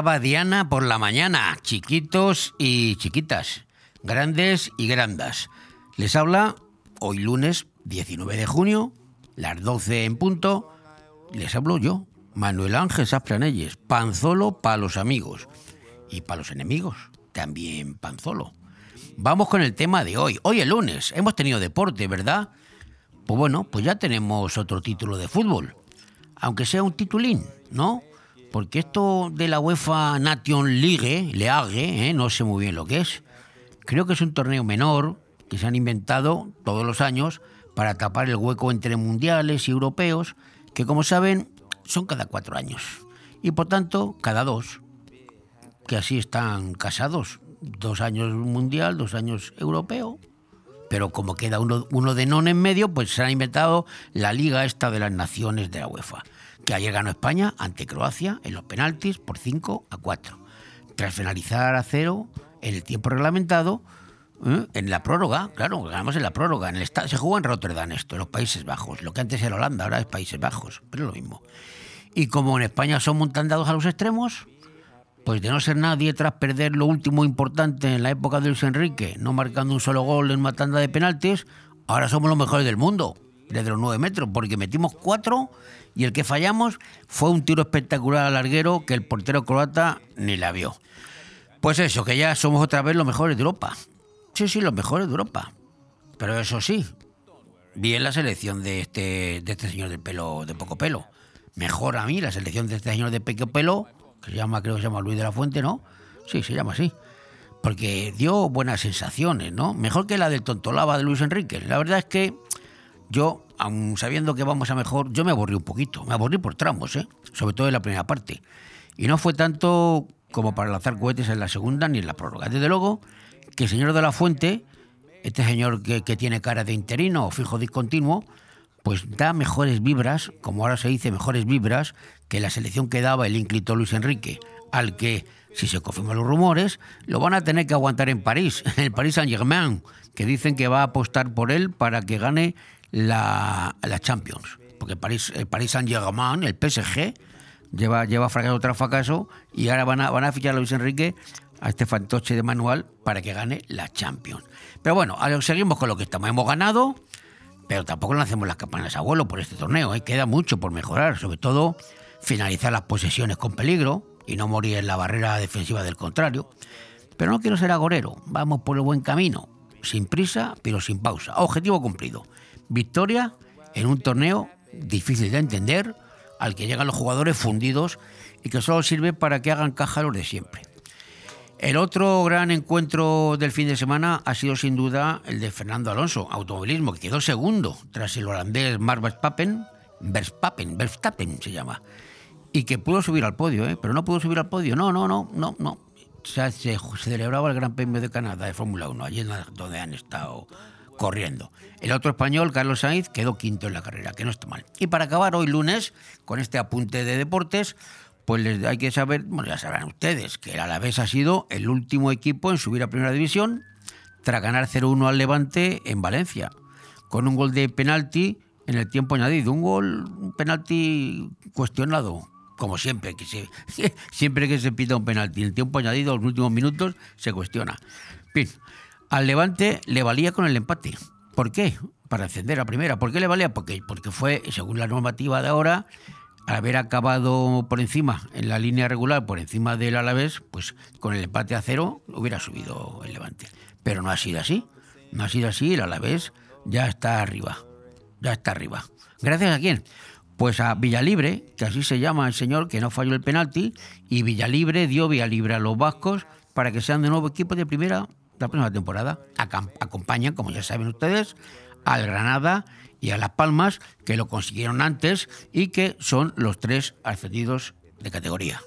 La Abadiana por la mañana, chiquitos y chiquitas, grandes y grandas. Les habla hoy lunes 19 de junio, las 12 en punto. Les hablo yo, Manuel Ángel Safranelles, Panzolo para los amigos y para los enemigos, también Panzolo. Vamos con el tema de hoy. Hoy es lunes, hemos tenido deporte, ¿verdad? Pues bueno, pues ya tenemos otro título de fútbol, aunque sea un titulín, ¿no? Porque esto de la UEFA Nation League, League, ¿eh? no sé muy bien lo que es. Creo que es un torneo menor que se han inventado todos los años para tapar el hueco entre mundiales y europeos, que como saben son cada cuatro años. Y por tanto, cada dos, que así están casados. Dos años mundial, dos años europeo. Pero como queda uno, uno de non en medio, pues se ha inventado la liga esta de las naciones de la UEFA que ayer ganó España ante Croacia en los penaltis por 5 a 4. Tras finalizar a cero en el tiempo reglamentado, ¿eh? en la prórroga, claro, ganamos en la prórroga, en el se jugó en Rotterdam esto, en los Países Bajos, lo que antes era Holanda, ahora es Países Bajos, pero es lo mismo. Y como en España son muy dados a los extremos, pues de no ser nadie tras perder lo último importante en la época de Luis Enrique, no marcando un solo gol en una tanda de penaltis, ahora somos los mejores del mundo desde los 9 metros, porque metimos cuatro y el que fallamos fue un tiro espectacular al larguero que el portero croata ni la vio. Pues eso, que ya somos otra vez los mejores de Europa. Sí, sí, los mejores de Europa. Pero eso sí, bien la selección de este, de este señor de pelo, de poco pelo. Mejor a mí la selección de este señor de poco pelo, que se llama, creo que se llama Luis de la Fuente, ¿no? Sí, se llama así. Porque dio buenas sensaciones, ¿no? Mejor que la del tontolaba de Luis Enrique. La verdad es que yo, aun sabiendo que vamos a mejor, yo me aburrí un poquito, me aburrí por tramos, ¿eh? sobre todo en la primera parte. Y no fue tanto como para lanzar cohetes en la segunda ni en la prórroga. Desde luego que el señor de la Fuente, este señor que, tiene cara de interino o fijo discontinuo, pues da mejores vibras, como ahora se dice, mejores vibras que la selección que daba el ínclito Luis Enrique, al que, si se confirman los rumores, lo van a tener que aguantar en París, en el Paris Saint-Germain, que dicen que va a apostar por él para que gane la, la Champions. Porque el Paris Saint-Germain, el PSG, lleva, lleva fracaso tras fracaso y ahora van a, van a fichar a Luis Enrique, a este fantoche de manual, para que gane la Champions. Pero bueno, seguimos con lo que estamos. Hemos ganado, pero tampoco le hacemos las campanas a vuelo por este torneo. ¿eh? Queda mucho por mejorar, sobre todo finalizar las posesiones con peligro y no morir en la barrera defensiva del contrario. Pero no quiero ser agorero, vamos por el buen camino, sin prisa, pero sin pausa. Objetivo cumplido victoria en un torneo difícil de entender, al que llegan los jugadores fundidos y que solo sirve para que hagan caja los de siempre. El otro gran encuentro del fin de semana ha sido sin duda el de Fernando Alonso, automovilismo, que quedó segundo tras el holandés Mark Verstappen, Verstappen, Verstappen se llama, y que pudo subir al podio, ¿eh? pero no pudo subir al podio, no, no, no, no, no. se, celebraba el Gran Premio de Canadá de Fórmula 1, allí donde han estado corriendo. El otro español, Carlos Sainz, quedó quinto en la carrera, que no está mal. Y para acabar hoy lunes, con este apunte de deportes, pues les hay que saber, bueno, ya sabrán ustedes, que el Alavés ha sido el último equipo en subir a Primera División tras ganar 0-1 al Levante en Valencia, con un gol de penalti en el tiempo añadido. Un gol, un penalti cuestionado, como siempre, que se, siempre que se pita un penalti. En el tiempo añadido, los últimos minutos, se cuestiona. En fin, al Levante le valía con el empate. ¿Por qué? Para encender a primera. ¿Por qué le valía? Porque, porque fue, según la normativa de ahora, al haber acabado por encima, en la línea regular, por encima del Alavés, pues con el empate a cero hubiera subido el Levante. Pero no ha sido así. No ha sido así. El Alavés ya está arriba. Ya está arriba. ¿Gracias a quién? Pues a Villalibre, que así se llama el señor que no falló el penalti, y Villalibre dio Villalibre a los vascos para que sean de nuevo equipo de primera la próxima temporada. Acompañan, como ya saben ustedes, al Granada y a Las Palmas, que lo consiguieron antes y que son los tres ascendidos de categoría.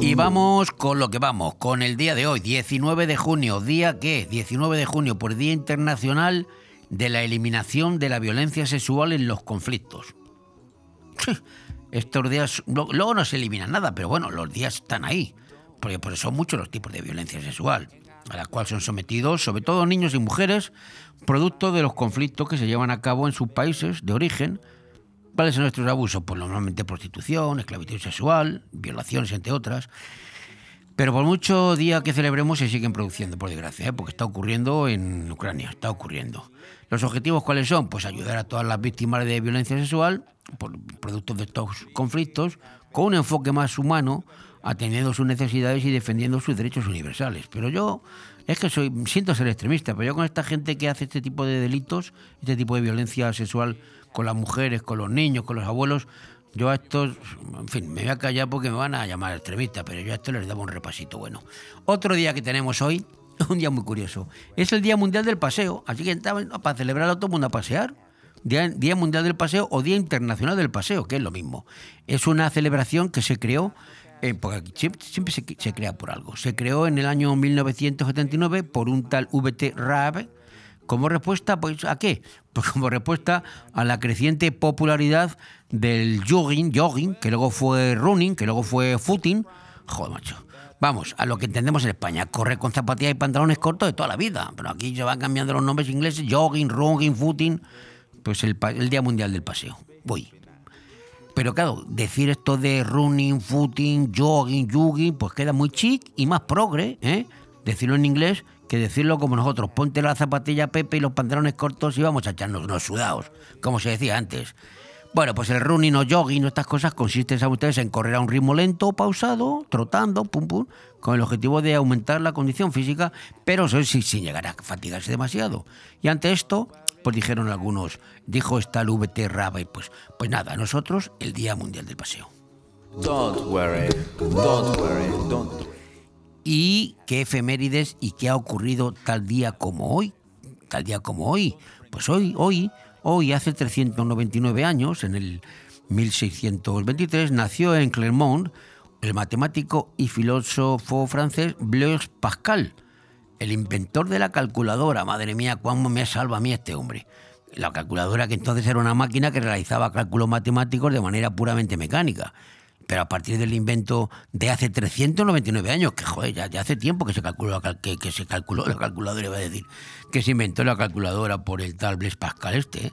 Y vamos con lo que vamos, con el día de hoy, 19 de junio, día que, 19 de junio, por Día Internacional de la eliminación de la violencia sexual en los conflictos. Estos días, luego no se elimina nada, pero bueno, los días están ahí, porque por eso son muchos los tipos de violencia sexual. a la cual son sometidos sobre todo niños y mujeres, producto de los conflictos que se llevan a cabo en sus países de origen. ¿Cuáles son nuestros abusos? Pues normalmente prostitución, esclavitud sexual, violaciones, entre otras. Pero por mucho día que celebremos se siguen produciendo, por desgracia, ¿eh? porque está ocurriendo en Ucrania, está ocurriendo. ¿Los objetivos cuáles son? Pues ayudar a todas las víctimas de violencia sexual, por producto de estos conflictos, con un enfoque más humano, atendiendo sus necesidades y defendiendo sus derechos universales. Pero yo es que soy siento ser extremista, pero yo con esta gente que hace este tipo de delitos, este tipo de violencia sexual con las mujeres, con los niños, con los abuelos, yo a estos, en fin, me voy a callar porque me van a llamar extremista, pero yo a esto les daba un repasito bueno. Otro día que tenemos hoy, un día muy curioso, es el Día Mundial del Paseo, así que para celebrarlo todo el mundo a pasear. Día, Mundial del Paseo o Día Internacional del Paseo, que es lo mismo. Es una celebración que se creó eh, porque siempre, se, crea por algo. Se creó en el año 1979 por un tal VT Raab, como respuesta, pues, ¿a qué? Pues como respuesta a la creciente popularidad del jogging, jogging, que luego fue running, que luego fue footing. Joder, macho. Vamos, a lo que entendemos en España, correr con zapatillas y pantalones cortos de toda la vida. Pero aquí se van cambiando los nombres ingleses, jogging, running, footing. Pues el, el Día Mundial del Paseo. Voy. Pero claro, decir esto de running, footing, jogging, jogging, pues queda muy chic y más progre, ¿eh? Decirlo en inglés que decirlo como nosotros. Ponte la zapatilla Pepe y los pantalones cortos y vamos a echarnos unos sudados, como se decía antes. Bueno, pues el running o jogging o estas cosas consisten, saben ustedes, en correr a un ritmo lento, pausado, trotando, pum pum, con el objetivo de aumentar la condición física, pero eso sí, sin llegar a fatigarse demasiado. Y ante esto, pues dijeron algunos, dijo esta el VT Rabe, pues, pues nada, nosotros el Día Mundial del Paseo. Don't worry, don't worry, don't. ¿Y qué efemérides y qué ha ocurrido tal día como hoy? Tal día como hoy. Pues hoy, hoy, hoy, hace 399 años, en el 1623, nació en Clermont el matemático y filósofo francés Blaise Pascal, el inventor de la calculadora. Madre mía, cuándo me salva a mí este hombre. La calculadora que entonces era una máquina que realizaba cálculos matemáticos de manera puramente mecánica. Pero a partir del invento de hace 399 años, que joder, ya, hace tiempo que se calculó, que, que, se calculó la calculadora, iba a decir, que se inventó la calculadora por el tal Blaise Pascal este,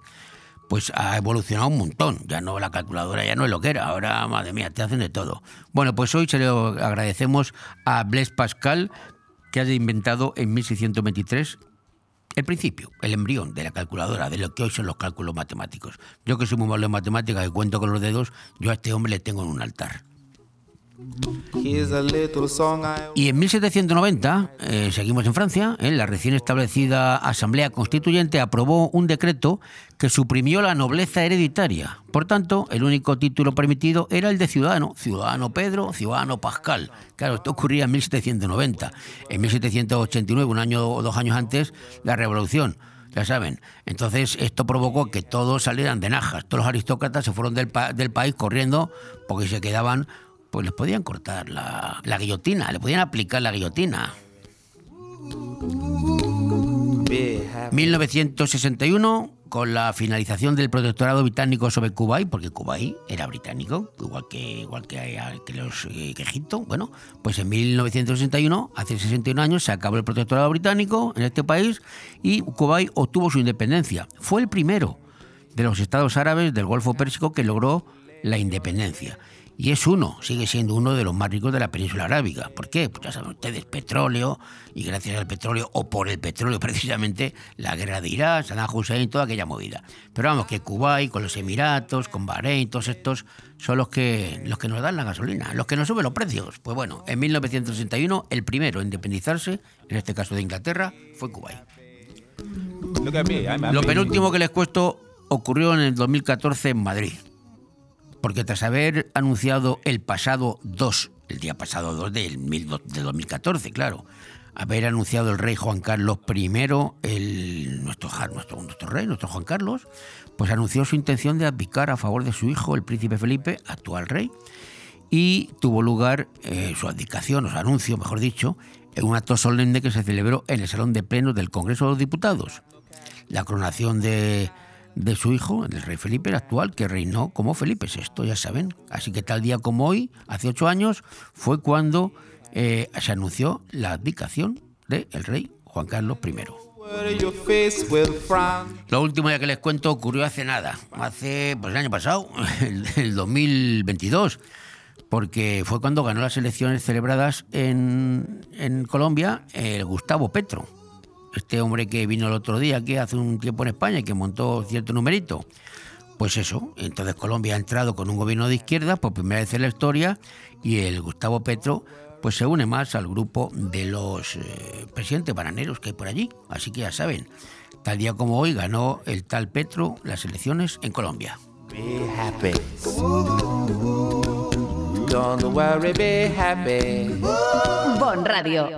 pues ha evolucionado un montón. Ya no, la calculadora ya no es lo que era. Ahora, madre mía, te hacen de todo. Bueno, pues hoy se lo agradecemos a Blaise Pascal, que haya inventado en 1623 el principio, el embrión de la calculadora, de lo que hoy son los cálculos matemáticos. Yo que soy muy malo en matemáticas y cuento con los dedos, yo a este hombre le tengo en un altar. Y en 1790, eh, seguimos en Francia, eh, la recién establecida Asamblea Constituyente aprobó un decreto que suprimió la nobleza hereditaria. Por tanto, el único título permitido era el de ciudadano, ciudadano Pedro, ciudadano Pascal. Claro, esto ocurría en 1790. En 1789, un año o dos años antes, la revolución ya saben. Entonces esto provocó que todos salieran de najas, todos los aristócratas se fueron del, del país corriendo porque se quedaban pues les podían cortar la, guillotina, le podían aplicar la guillotina. 1961, con la finalización del protectorado británico sobre Kuwait, porque Kuwait era británico, igual que, igual que, los, eh, Egipto, bueno, pues en 1961, hace 61 años, se acabó el protectorado británico en este país y Kuwait obtuvo su independencia. Fue el primero de los estados árabes del Golfo Pérsico que logró la independencia. Y es uno, sigue siendo uno de los más ricos de la península arábiga. ¿Por qué? Pues ya saben ustedes, petróleo, y gracias al petróleo, o por el petróleo precisamente, la guerra de Irak, Saddam Hussein, toda aquella movida. Pero vamos, que Kuwait, con los Emiratos, con Bahrein, todos estos son los que, los que nos dan la gasolina, los que nos suben los precios. Pues bueno, en 1961 el primero en independizarse, en este caso de Inglaterra, fue Kuwait. Lo penúltimo que les cuento ocurrió en el 2014 en Madrid porque tras haber anunciado el pasado 2, el día pasado 2 del, de 2014, claro, haber anunciado el rey Juan Carlos I, nuestro rey, nuestro Juan Carlos, pues anunció su intención de abdicar a favor de su hijo, el príncipe Felipe, actual rey, y tuvo lugar eh, su abdicación, o su anuncio, mejor dicho, en un acto solemne que se celebró en el Salón de Plenos del Congreso de los Diputados. La coronación de de su hijo, el rey Felipe, el actual, que reinó como Felipe VI, ya saben. Así que tal día como hoy, hace ocho años, fue cuando eh, se anunció la abdicación del rey Juan Carlos I. Lo último ya que les cuento ocurrió hace nada, hace pues el año pasado, el, 2022, porque fue cuando ganó las elecciones celebradas en, en Colombia el Gustavo Petro, este hombre que vino el otro día aquí hace un tiempo en España y que montó cierto numerito. Pues eso, entonces Colombia ha entrado con un gobierno de izquierda por primera vez en la historia y el Gustavo Petro pues se une más al grupo de los eh, presidentes bananeros que hay por allí. Así que ya saben, tal día como hoy ganó el tal Petro las elecciones en Colombia. Bon Radio.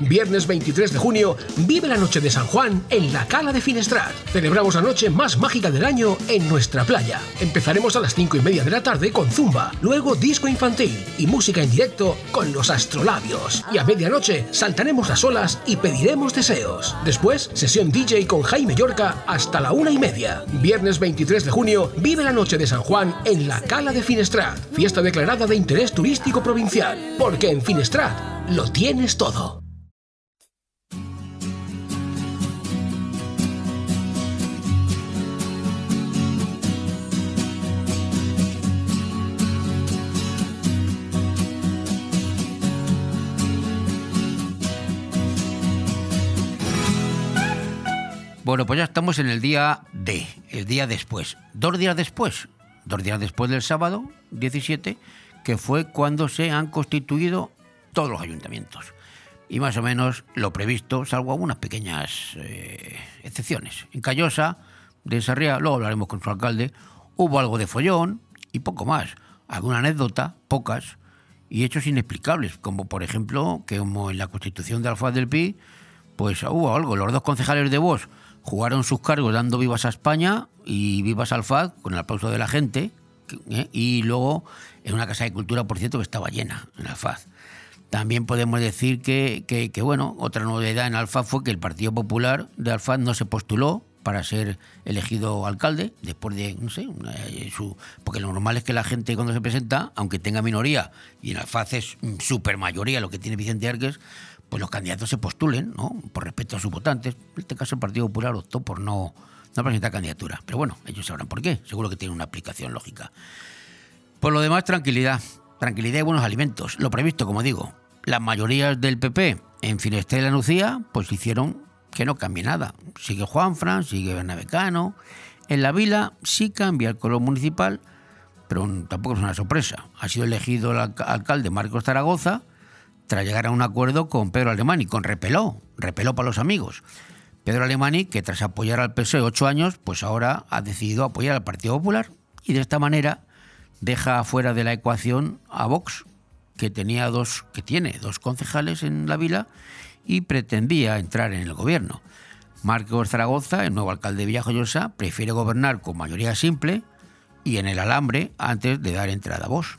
Viernes 23 de junio, vive la noche de San Juan en la Cala de Finestrat. Celebramos la noche más mágica del año en nuestra playa. Empezaremos a las 5 y media de la tarde con zumba, luego disco infantil y música en directo con los astrolabios. Y a medianoche saltaremos las olas y pediremos deseos. Después, sesión DJ con Jaime Yorca hasta la una y media. Viernes 23 de junio, vive la noche de San Juan en la Cala de Finestrat. Fiesta declarada de interés turístico provincial. Porque en Finestrat lo tienes todo. Bueno, pues ya estamos en el día D, el día después. Dos días después, dos días después del sábado 17, que fue cuando se han constituido todos los ayuntamientos. Y más o menos lo previsto, salvo algunas pequeñas eh, excepciones. En Callosa, de Sarriá, luego hablaremos con su alcalde, hubo algo de follón y poco más. Alguna anécdota, pocas, y hechos inexplicables, como por ejemplo que como en la constitución de Alfaz del Pi, pues hubo algo. Los dos concejales de voz jugaron sus cargos dando vivas a España y vivas al FAD con el aplauso de la gente ¿eh? y luego en una casa de cultura, por cierto, que estaba llena en Alfaz. También podemos decir que, que, bueno, otra novedad en Alfaz fue que el Partido Popular de Alfaz no se postuló para ser elegido alcalde después de, no sé, su, porque lo normal es que la gente cuando se presenta, aunque tenga minoría, y en Alfaz es super mayoría lo que tiene Vicente Arques, pues los candidatos se postulen, ¿no? Por respeto a sus votantes. En este caso el Partido Popular optó por no, presentar candidatura. Pero bueno, ellos sabrán por qué. Seguro que tiene una aplicación lógica. Por lo demás, tranquilidad. Tranquilidad y buenos alimentos. Lo previsto, como digo. Las mayorías del PP en Finestre y la Nucía, pues hicieron que no cambie nada. Sigue Juanfran, sigue Bernabecano. En la vila sí cambia el color municipal, pero tampoco es una sorpresa. Ha sido elegido el alcalde Marcos Zaragoza tras llegar a un acuerdo con Pedro Alemani, con Repeló, Repeló para los amigos. Pedro Alemani, que tras apoyar al PSOE ocho años, pues ahora ha decidido apoyar al Partido Popular y de esta manera deja fuera de la ecuación a Vox, que tenía dos, que tiene dos concejales en la vila y pretendía entrar en el gobierno. Marcos Zaragoza, el nuevo alcalde de Villajoyosa, prefiere gobernar con mayoría simple y en el alambre antes de dar entrada a Vox.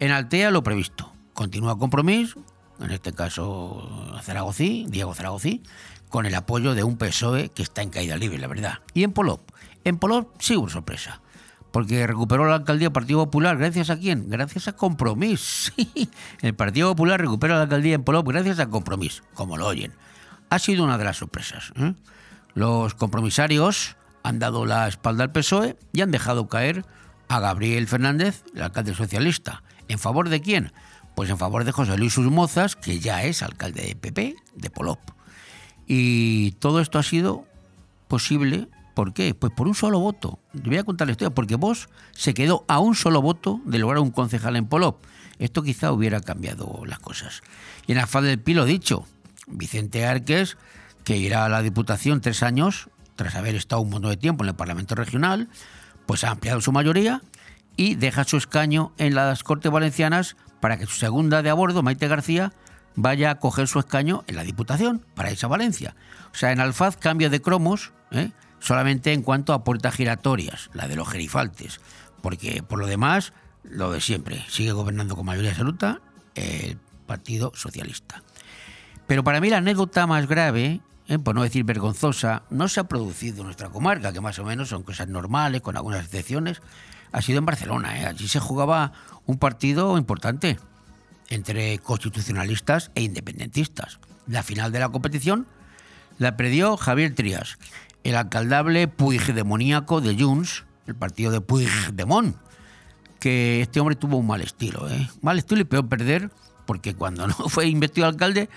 En Altea lo previsto continúa Compromís, en este caso Zaragozí, Diego Zaragozí, con el apoyo de un PSOE que está en caída libre, la verdad. Y en Polop, en Polop sí hubo sorpresa, porque recuperó la alcaldía Partido Popular, ¿gracias a quién? Gracias a Compromís. Sí, el Partido Popular recupera la alcaldía en Polop gracias a Compromís, como lo oyen. Ha sido una de las sorpresas. ¿eh? Los compromisarios han dado la espalda al PSOE y han dejado caer a Gabriel Fernández, el alcalde socialista. ¿En favor de quién? Pues en favor de José Luis Usmozas, que ya es alcalde de PP de Polop. Y todo esto ha sido posible, ¿por qué? Pues por un solo voto. Le voy a contar la historia, porque vos se quedó a un solo voto de lograr un concejal en Polop. Esto quizá hubiera cambiado las cosas. Y en Afán del Pi lo dicho, Vicente Arques, que irá a la Diputación tres años, tras haber estado un montón de tiempo en el Parlamento Regional, pues ha ampliado su mayoría y deja su escaño en las Cortes Valencianas para que su segunda de a bordo, Maite García, vaya a coger su escaño en la Diputación para irse a Valencia. O sea, en Alfaz cambia de cromos ¿eh? solamente en cuanto a puertas giratorias, la de los gerifaltes, porque por lo demás, lo de siempre, sigue gobernando con mayoría absoluta el Partido Socialista. Pero para mí la anécdota más grave, ¿eh? por no decir vergonzosa, no se ha producido en nuestra comarca, que más o menos son cosas normales, con algunas excepciones, ha sido en Barcelona. ¿eh? Allí se jugaba un partido importante entre constitucionalistas e independentistas. La final de la competición la perdió Javier Trías, el alcaldable puigdemoníaco de Junts, el partido de Puigdemont, que este hombre tuvo un mal estilo, ¿eh? mal estilo y peor perder, porque cuando no fue investido alcalde,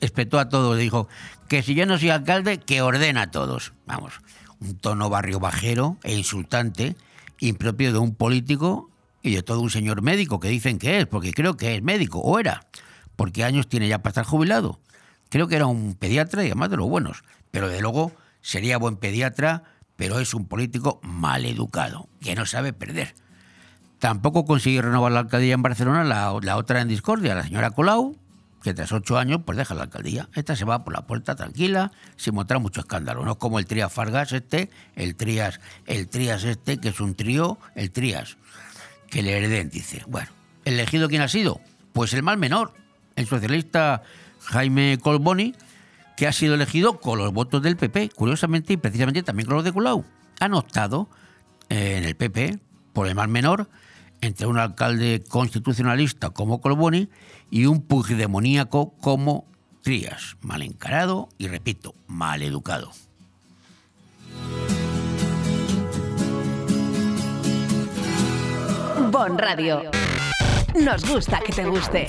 espetó a todos, dijo que si yo no soy alcalde, que ordena a todos. Vamos, un tono barrio bajero e insultante, impropio de un político y de todo un señor médico que dicen que es, porque creo que es médico, o era, porque años tiene ya para estar jubilado. Creo que era un pediatra y además de los buenos, pero de luego sería buen pediatra, pero es un político mal educado, que no sabe perder. Tampoco consiguió renovar la alcaldía en Barcelona la, la otra en discordia, la señora Colau, tras ocho años pues deja la alcaldía. Esta se va por la puerta tranquila, sin mostrar mucho escándalo. No como el Trías Fargas este, el Trías, el Trías este, que es un trío, el Trías que le hereden, dice. Bueno, ¿elegido quién ha sido? Pues el mal menor, el socialista Jaime Colboni, que ha sido elegido con los votos del PP, curiosamente y precisamente también con los de Colau. Han optado eh, en el PP por el mal menor entre un alcalde constitucionalista como Colboni y un pugdemoníaco como Trías, mal encarado y, repito, mal educado. Bon Radio. Nos gusta que te guste.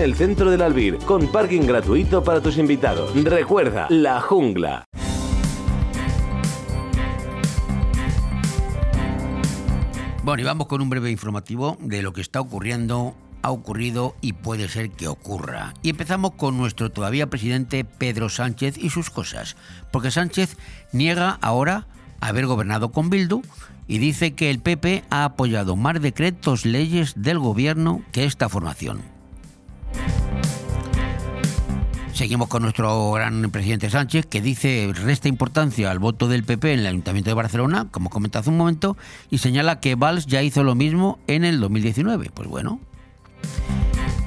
el centro del Albir, con parking gratuito para tus invitados. Recuerda, La Jungla. Bueno, y vamos con un breve informativo de lo que está ocurriendo, ha ocurrido y puede ser que ocurra. Y empezamos con nuestro todavía presidente Pedro Sánchez y sus cosas, porque Sánchez niega ahora haber gobernado con Bildu y dice que el PP ha apoyado más decretos leyes del gobierno que esta formación. Seguimos con nuestro gran presidente Sánchez, que dice resta importancia al voto del PP en el Ayuntamiento de Barcelona, como comentado hace un momento, y señala que Valls ya hizo lo mismo en el 2019. Pues bueno.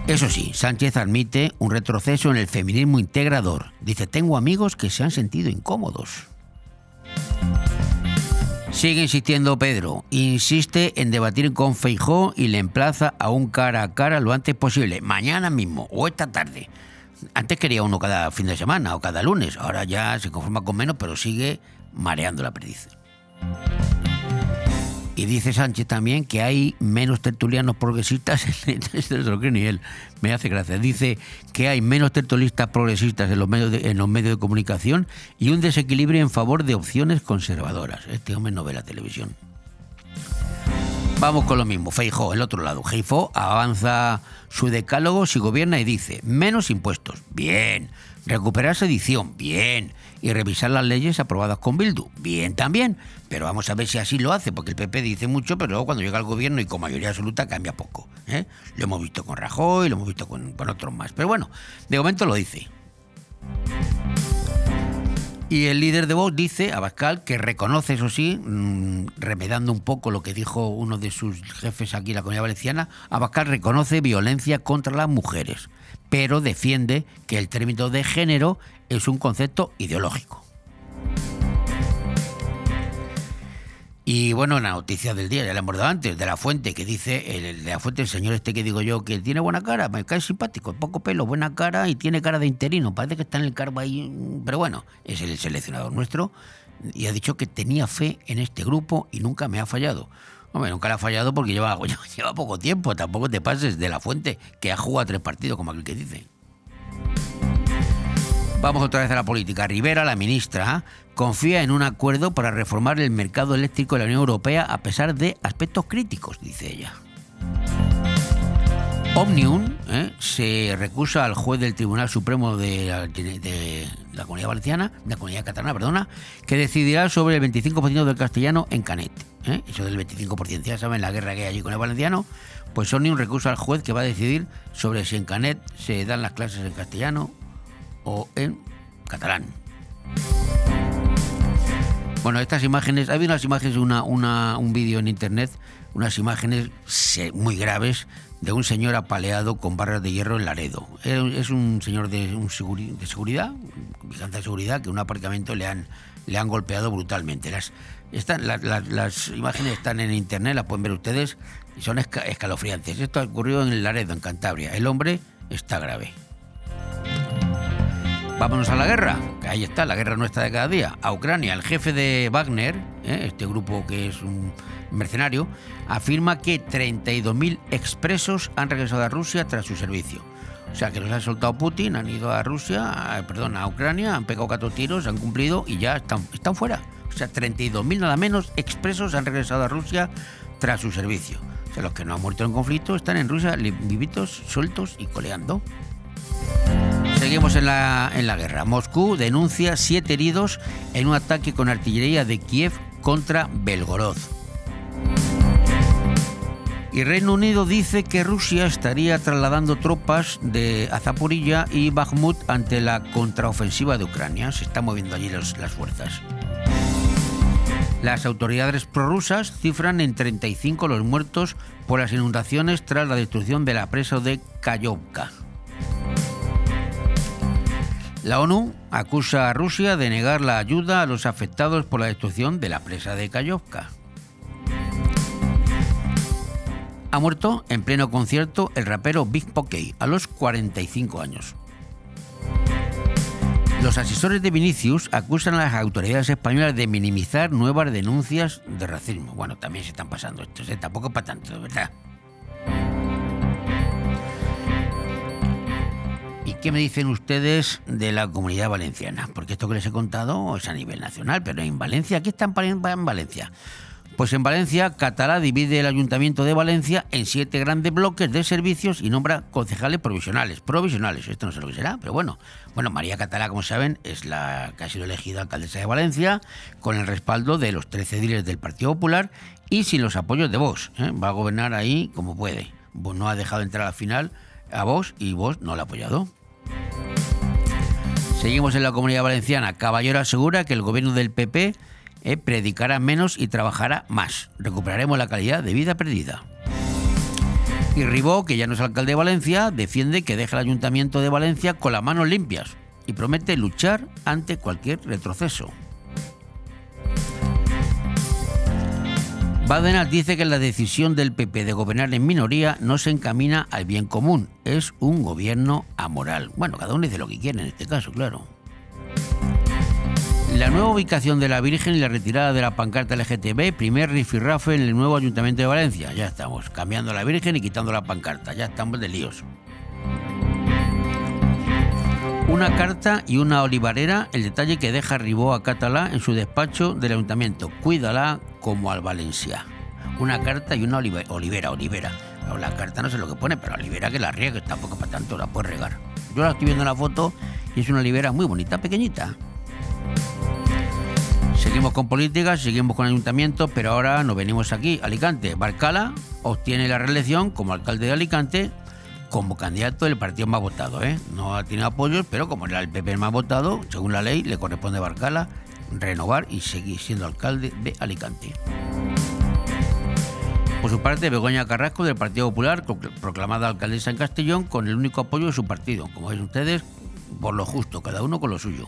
Eso sí, Sánchez admite un retroceso en el feminismo integrador. Dice, tengo amigos que se han sentido incómodos. Sigue insistiendo Pedro, insiste en debatir con Feijó y le emplaza a un cara a cara lo antes posible, mañana mismo o esta tarde. Antes quería uno cada fin de semana o cada lunes, ahora ya se conforma con menos, pero sigue mareando la perdiz. Y dice Sánchez también que hay menos tertulianos progresistas, no lo cree ni él, me hace gracia. Dice que hay menos tertulistas progresistas en los, medios de, en los medios de comunicación y un desequilibrio en favor de opciones conservadoras. Este hombre no ve la televisión. Vamos con lo mismo. Feijó, el otro lado. Feijó avanza su decálogo si gobierna y dice menos impuestos. Bien. Recuperar sedición. Bien. Y revisar las leyes aprobadas con Bildu. Bien también. Pero vamos a ver si así lo hace, porque el PP dice mucho, pero luego cuando llega al gobierno y con mayoría absoluta cambia poco. ¿eh? Lo hemos visto con Rajoy, lo hemos visto con, con otros más. Pero bueno, de momento lo dice. Y el líder de Vox dice, Abascal, que reconoce, eso sí, mm, remedando un poco lo que dijo uno de sus jefes aquí en la Comunidad Valenciana, Abascal reconoce violencia contra las mujeres, pero defiende que el término de género es un concepto ideológico. Y bueno, la noticia del día, ya la hemos dado antes, de la fuente, que dice, el, de la fuente, el señor este que digo yo, que tiene buena cara, me cae simpático, poco pelo, buena cara y tiene cara de interino, parece que está en el cargo ahí, pero bueno, es el seleccionador nuestro y ha dicho que tenía fe en este grupo y nunca me ha fallado. Hombre, nunca le ha fallado porque lleva, lleva poco tiempo, tampoco te pases de la fuente, que ha jugado tres partidos, como aquel que dice. Vamos otra vez a la política. Rivera, la ministra, confía en un acuerdo para reformar el mercado eléctrico de la Unión Europea a pesar de aspectos críticos, dice ella. Omnium ¿eh? se recusa al juez del Tribunal Supremo de la, Comunidad Valenciana, de la Comunidad Catalana, perdona, que decidirá sobre el 25% del castellano en Canet. ¿eh? Eso del 25%, ya saben la guerra que hay allí con el valenciano. Pues Omnium recusa al juez que va a decidir sobre si en Canet se dan las clases en castellano o en catalán. Bueno, estas imágenes, ha habido unas imágenes, una, una, un vídeo en internet, unas imágenes muy graves de un señor apaleado con barras de hierro en Laredo. Es un señor de, un seguri, de seguridad, vigilante seguridad, que en un aparcamiento le han, le han golpeado brutalmente. Las, están, las, las, imágenes están en internet, las pueden ver ustedes, y son escalofriantes. Esto ha ocurrido en Laredo, en Cantabria. El hombre está grave. Vámonos a la guerra, que ahí está, la guerra nuestra de cada día. A Ucrania, el jefe de Wagner, ¿eh? este grupo que es un mercenario, afirma que 32.000 expresos han regresado a Rusia tras su servicio. O sea, que los ha soltado Putin, han ido a Rusia, a, perdón, a Ucrania, han pegado cuatro tiros, han cumplido y ya están, están fuera. O sea, 32.000 nada menos expresos han regresado a Rusia tras su servicio. O sea, los que no han muerto en conflicto están en Rusia vivitos, sueltos y coleando. Seguimos en la, en la guerra. Moscú denuncia siete heridos en un ataque con artillería de Kiev contra Belgorod. Y Reino Unido dice que Rusia estaría trasladando tropas de Azapurilla y Bakhmut ante la contraofensiva de Ucrania. Se están moviendo allí las fuerzas. Las autoridades prorrusas cifran en 35 los muertos por las inundaciones tras la destrucción de la presa de Kayovka. La ONU acusa a Rusia de negar la ayuda a los afectados por la destrucción de la presa de Kayovka. Ha muerto en pleno concierto el rapero Big Pokey a los 45 años. Los asesores de Vinicius acusan a las autoridades españolas de minimizar nuevas denuncias de racismo. Bueno, también se están pasando esto, ¿eh? tampoco para tanto, ¿verdad? ¿Y qué me dicen ustedes de la comunidad valenciana? Porque esto que les he contado es a nivel nacional, pero en Valencia, ¿qué está en Valencia? Pues en Valencia, Catalá divide el Ayuntamiento de Valencia en siete grandes bloques de servicios y nombra concejales provisionales. Provisionales, esto no sé lo que será, pero bueno. Bueno, María Catalá, como saben, es la que ha sido elegida alcaldesa de Valencia, con el respaldo de los 13 ediles del Partido Popular y sin los apoyos de Vox. ¿eh? Va a gobernar ahí como puede. No ha dejado entrar a la final a vos y vos no la ha apoyado. Seguimos en la comunidad valenciana. Caballero asegura que el gobierno del PP eh, predicará menos y trabajará más. Recuperaremos la calidad de vida perdida. Y Ribó, que ya no es alcalde de Valencia, defiende que deja el ayuntamiento de Valencia con las manos limpias y promete luchar ante cualquier retroceso. Badenas dice que la decisión del PP de gobernar en minoría no se encamina al bien común, es un gobierno amoral. Bueno, cada uno dice lo que quiere en este caso, claro. La nueva ubicación de la Virgen y la retirada de la pancarta LGTB, primer rifirrafe en el nuevo Ayuntamiento de Valencia. Ya estamos, cambiando la Virgen y quitando la pancarta, ya estamos de líos. Una carta y una olivarera, el detalle que deja Ribó a Catalá en su despacho del ayuntamiento. Cuídala como al Valencia. una carta y una olive- olivera, olivera. La carta no sé lo que pone, pero la olivera que la riegue, tampoco para tanto, la puedes regar. Yo la estoy viendo en la foto y es una olivera muy bonita, pequeñita. Seguimos con políticas, seguimos con ayuntamientos, pero ahora nos venimos aquí, Alicante. Barcala obtiene la reelección como alcalde de Alicante como candidato del partido más votado. ¿eh? No ha tenido apoyos, pero como era el PP el más votado, según la ley, le corresponde a Barcala renovar y seguir siendo alcalde de Alicante. Por su parte, Begoña Carrasco del Partido Popular, procl- proclamada alcaldesa en Castellón, con el único apoyo de su partido. Como ven ustedes, por lo justo, cada uno con lo suyo.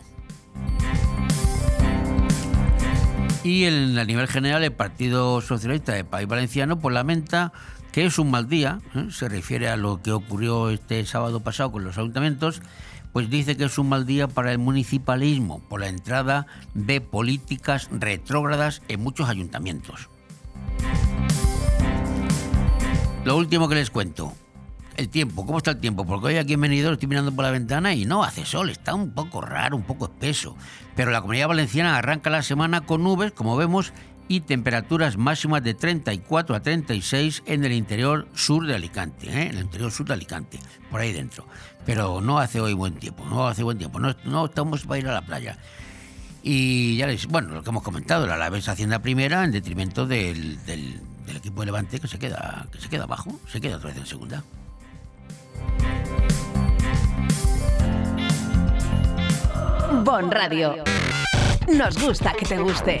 Y en- a nivel general, el Partido Socialista del País Valenciano pues, lamenta que es un mal día, ¿eh? se refiere a lo que ocurrió este sábado pasado con los ayuntamientos, pues dice que es un mal día para el municipalismo por la entrada de políticas retrógradas en muchos ayuntamientos. Lo último que les cuento. El tiempo, ¿cómo está el tiempo? Porque hoy aquí en Benidorm estoy mirando por la ventana y no hace sol, está un poco raro, un poco espeso. Pero la comunidad valenciana arranca la semana con nubes, como vemos, y temperaturas máximas de 34 a 36 en el interior sur de Alicante, ¿eh? en el interior sur de Alicante, por ahí dentro. Pero no hace hoy buen tiempo, no hace buen tiempo, no, no estamos para ir a la playa. Y ya les, bueno, lo que hemos comentado, el Alavés Hacienda Primera en detrimento del, del- del equipo de Levante que se queda que se queda abajo, se queda otra vez en segunda. Bon Radio. Nos gusta que te guste.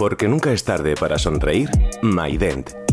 Porque nunca es tarde para sonreír, MyDent,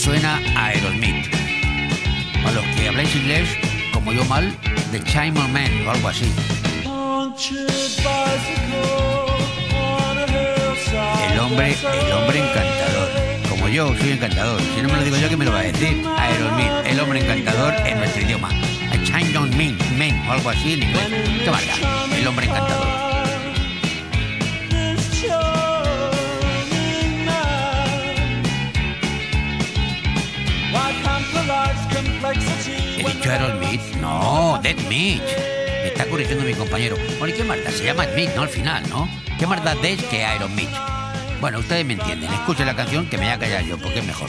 Suena a Aerosmith. Para los que habláis inglés, como yo mal, The Chimel Man o algo así. El hombre, el hombre encantador. Como yo, soy encantador. Si no me lo digo yo, ¿quién me lo va a decir? Aerosmith, el hombre encantador en nuestro idioma. A Chimel Man, man o algo así en inglés. ¿Qué da? El hombre encantador. He dicho Aerosmith. No, Dead Mitch. Me está corrigiendo mi compañero. Bueno, ¿y qué da? Se llama Smith, ¿no? Al final, ¿no? ¿Qué da Dead que Aerosmith? Bueno, ustedes me entienden. Escuchen la canción que me voy a callar yo, porque es mejor.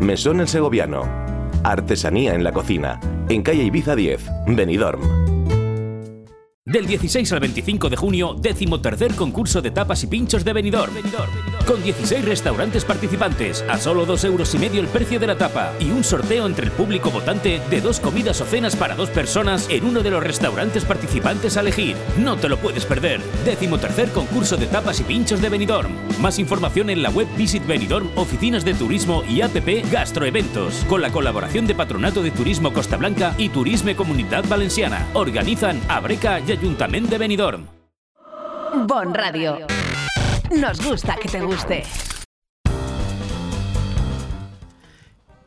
Mesón el Segoviano. Artesanía en la cocina. En calle Ibiza 10, Benidorm. Del 16 al 25 de junio, décimo tercer concurso de tapas y pinchos de Benidorm. Con 16 restaurantes participantes, a solo 2 euros y medio el precio de la tapa y un sorteo entre el público votante de dos comidas o cenas para dos personas en uno de los restaurantes participantes a elegir. No te lo puedes perder. Décimo tercer concurso de tapas y pinchos de Benidorm. Más información en la web Visit Benidorm, oficinas de turismo y APP Gastroeventos, con la colaboración de Patronato de Turismo Costa Blanca y Turisme Comunidad Valenciana. Organizan Abreca y Ayuntamiento de Benidorm. Bon Radio. Nos gusta que te guste.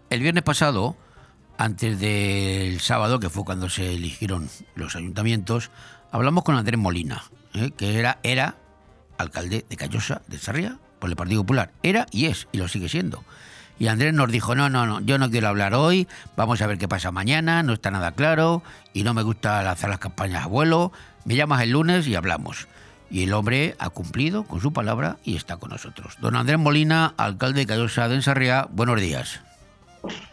El viernes pasado, antes del sábado, que fue cuando se eligieron los ayuntamientos, hablamos con Andrés Molina, ¿eh? que era, era alcalde de Callosa de Sarria por el Partido Popular. Era y es, y lo sigue siendo. Y Andrés nos dijo, no, no, no, yo no quiero hablar hoy, vamos a ver qué pasa mañana, no está nada claro, y no me gusta lanzar las campañas a vuelo, me llamas el lunes y hablamos. Y el hombre ha cumplido con su palabra y está con nosotros. Don Andrés Molina, alcalde de Callosa de Ensarria, buenos días.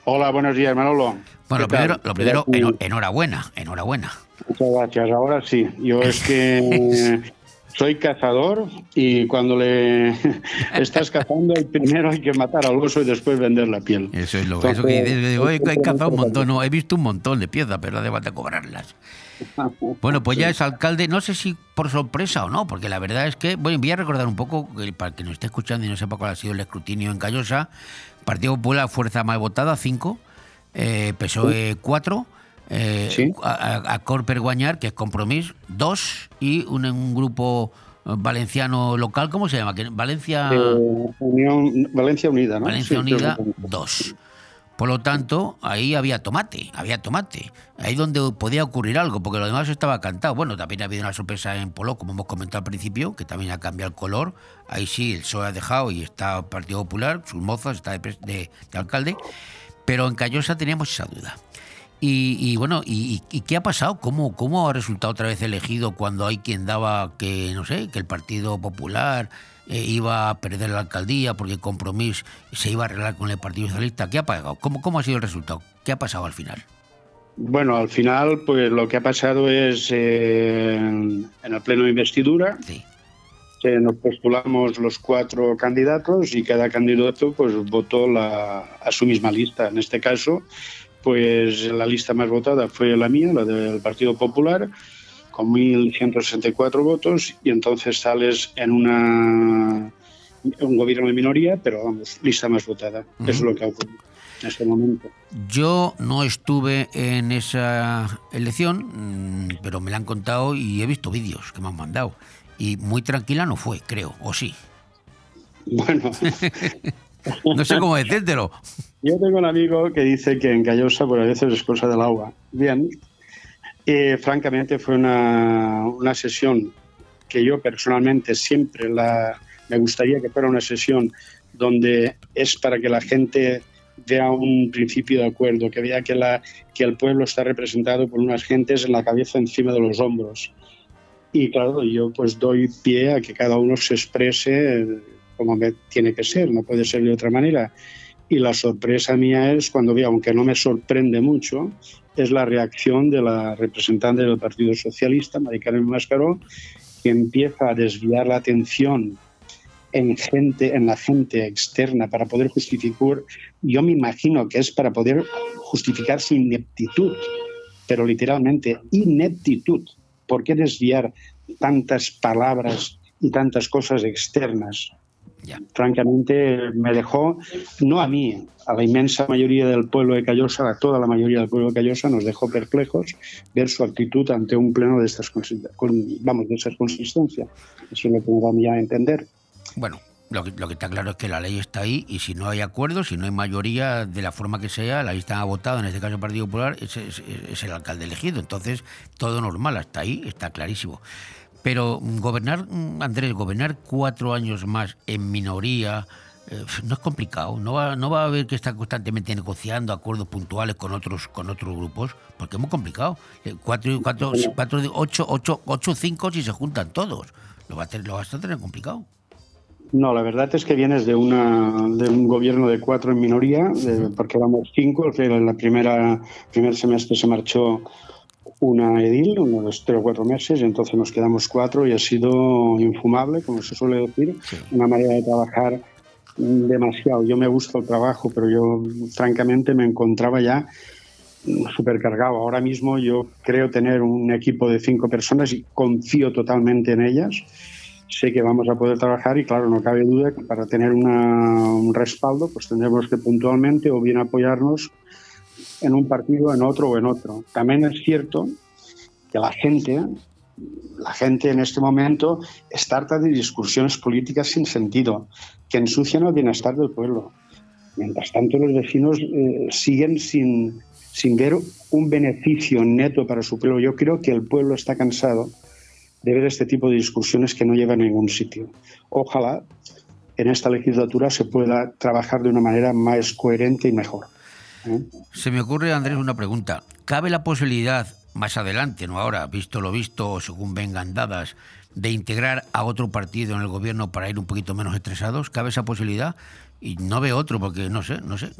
Hola, buenos días, Manolo. Bueno, lo primero, lo primero enhorabuena, enhorabuena. Muchas gracias. Ahora sí, yo es que soy cazador y cuando le estás cazando, primero hay que matar al oso y después vender la piel. Eso es lo Entonces, eso que dices, he, cazado un montón, no, he visto un montón de piezas, pero hace falta cobrarlas. Bueno, pues ya es alcalde, no sé si por sorpresa o no, porque la verdad es que, bueno, voy a recordar un poco, para que nos esté escuchando y no sepa cuál ha sido el escrutinio en Callosa, Partido Popular, fuerza más votada, 5, eh, PSOE 4, eh, Sí. a, a- Corper Guañar, que es Compromís, 2, y un, un grupo valenciano local, ¿cómo se llama? Valencia... Eh, Unión, Valencia Unida, ¿no? Valencia Sí, Unida que- 2. Por lo tanto, ahí había tomate, había tomate. Ahí donde podía ocurrir algo, porque lo demás estaba cantado. Bueno, también ha habido una sorpresa en Polo, como hemos comentado al principio, que también ha cambiado el color. Ahí sí, el PSOE ha dejado y está el Partido Popular, sus mozas, está de- de alcalde. Pero en Callosa teníamos esa duda. Y, y bueno, y, y- qué ha pasado? ¿Cómo, ¿Cómo ha resultado otra vez elegido cuando hay quien daba que, no sé, que el Partido Popular eh, iba a perder la alcaldía porque Compromís se iba a arreglar con el Partido Socialista? ¿Qué ha pasado? ¿Cómo, ¿Cómo ha sido el resultado? ¿Qué ha pasado al final? Bueno, al final, pues lo que ha pasado es eh, en el pleno de investidura, Sí. que nos postulamos los cuatro candidatos y cada candidato pues votó la, a su misma lista. En este caso, pues la lista más votada fue la mía, la del Partido Popular, con 1.164 votos y entonces sales en una un gobierno de minoría, pero vamos, lista más votada. Eso es lo que ha ocurrido en este momento. Yo no estuve en esa elección, mm, pero me la han contado y he visto vídeos que me han mandado. Y muy tranquila no fue, creo, o sí. Bueno, No sé cómo decírtelo. Yo tengo un amigo que dice que en Callosa por a veces es cosa del agua. Bien, Eh, francamente fue una, una sesión que yo personalmente siempre la, me gustaría que fuera una sesión donde es para que la gente vea un principio de acuerdo, que vea que, la, que el pueblo está representado por unas gentes en la cabeza encima de los hombros. Y claro, yo pues doy pie a que cada uno se exprese como me tiene que ser, no puede ser de otra manera. Y la sorpresa mía es cuando vi, aunque no me sorprende mucho, es la reacción de la representante del Partido Socialista, Mari Carmen Mascaró, que empieza a desviar la atención en gente, en la gente externa para poder justificar. Yo me imagino que es para poder justificar su ineptitud, pero literalmente ineptitud. ¿Por qué desviar tantas palabras y tantas cosas externas? Francamente me dejó, no a mí, a la inmensa mayoría del pueblo de Callosa, a toda la mayoría del pueblo de Callosa, nos dejó perplejos ver su actitud ante un pleno de estas, con- vamos, de estas consistencias. Eso es lo que me da a mí a entender. Bueno, Lo que, lo que está claro es que la ley está ahí y si no hay acuerdo, si no hay mayoría de la forma que sea, la lista ha votado, en este caso el Partido Popular, es, es- es el alcalde elegido. Entonces, todo normal, hasta ahí está clarísimo. Pero mm, gobernar, mm, Andrés, gobernar cuatro años más en minoría eh, no es complicado. No va, no va a haber que estar constantemente negociando acuerdos puntuales con otros con otros grupos, porque es muy complicado. Eh, Cuatro, cuatro, cuatro, ocho, ocho, ocho, cinco si se juntan todos. Lo va a tener, lo vas a tener complicado. No, la verdad es que vienes de, una, de un gobierno de cuatro en minoría, de- porque éramos cinco, en la primera primer semestre se marchó una edil, unos tres o cuatro meses, y entonces nos quedamos cuatro y ha sido infumable, como se suele decir, una manera de trabajar demasiado. Yo me gusta el trabajo, pero yo francamente me encontraba ya mm, supercargado. Ahora mismo yo creo tener un equipo de cinco personas y confío totalmente en ellas sé que vamos a poder trabajar y claro, no cabe duda que para tener una- un respaldo pues tendremos que puntualmente o bien apoyarnos en un partido, en otro o en otro. También es cierto que la gente, la gente en este momento está harta de discusiones políticas sin sentido, que ensucian el bienestar del pueblo. Mientras tanto, los vecinos eh, siguen sin, sin ver un beneficio neto para su pueblo. Yo creo que el pueblo está cansado de ver este tipo de discusiones que no llevan a ningún sitio. Ojalá en esta legislatura se pueda trabajar de una manera más coherente y mejor. Se me ocurre, Andrés, una pregunta. ¿Cabe la posibilidad, más adelante, no ahora, visto lo visto, o según vengan dadas, de integrar a otro partido en el gobierno para ir un poquito menos estresados? ¿Cabe esa posibilidad? Y no veo otro, porque no sé, no sé.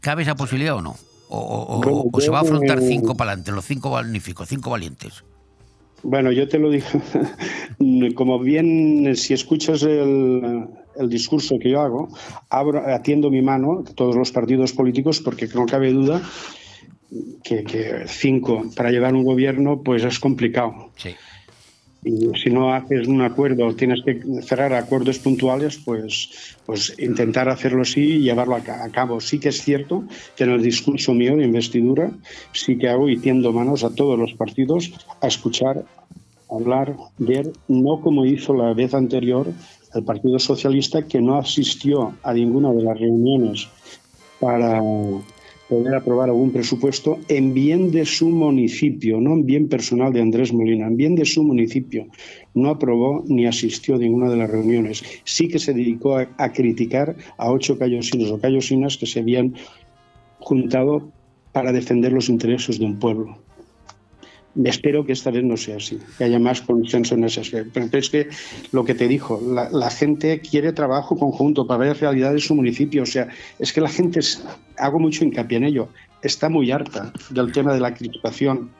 ¿Cabe esa posibilidad o no? ¿O, o- o- o se va a afrontar cinco para adelante, los cinco magníficos, cinco valientes? Bueno, yo te lo digo, como bien, si escuchas el, discurso que yo hago, abro, atiendo mi mano a todos los partidos políticos porque no cabe duda que, que cinco para llevar un gobierno pues es complicado. Sí. Y si no haces un acuerdo, tienes que cerrar acuerdos puntuales, pues, pues intentar hacerlo así y llevarlo a, ca- a cabo. Sí que es cierto que en el discurso mío de investidura sí que hago y tiendo manos a todos los partidos a escuchar, hablar, ver, no como hizo la vez anterior el Partido Socialista, que no asistió a ninguna de las reuniones para poder aprobar algún presupuesto en bien de su municipio, no en bien personal de Andrés Molina, en bien de su municipio. No aprobó ni asistió a ninguna de las reuniones. Sí que se dedicó a, criticar a ocho callosinos o callosinas que se habían juntado para defender los intereses de un pueblo. Espero que esta vez no sea así, que haya más consenso en ese aspecto. Pero es que lo que te dijo, la, la gente quiere trabajo conjunto para ver realidad de su municipio. O sea, es que la gente, es- hago mucho hincapié en ello, está muy harta del tema de la crispación.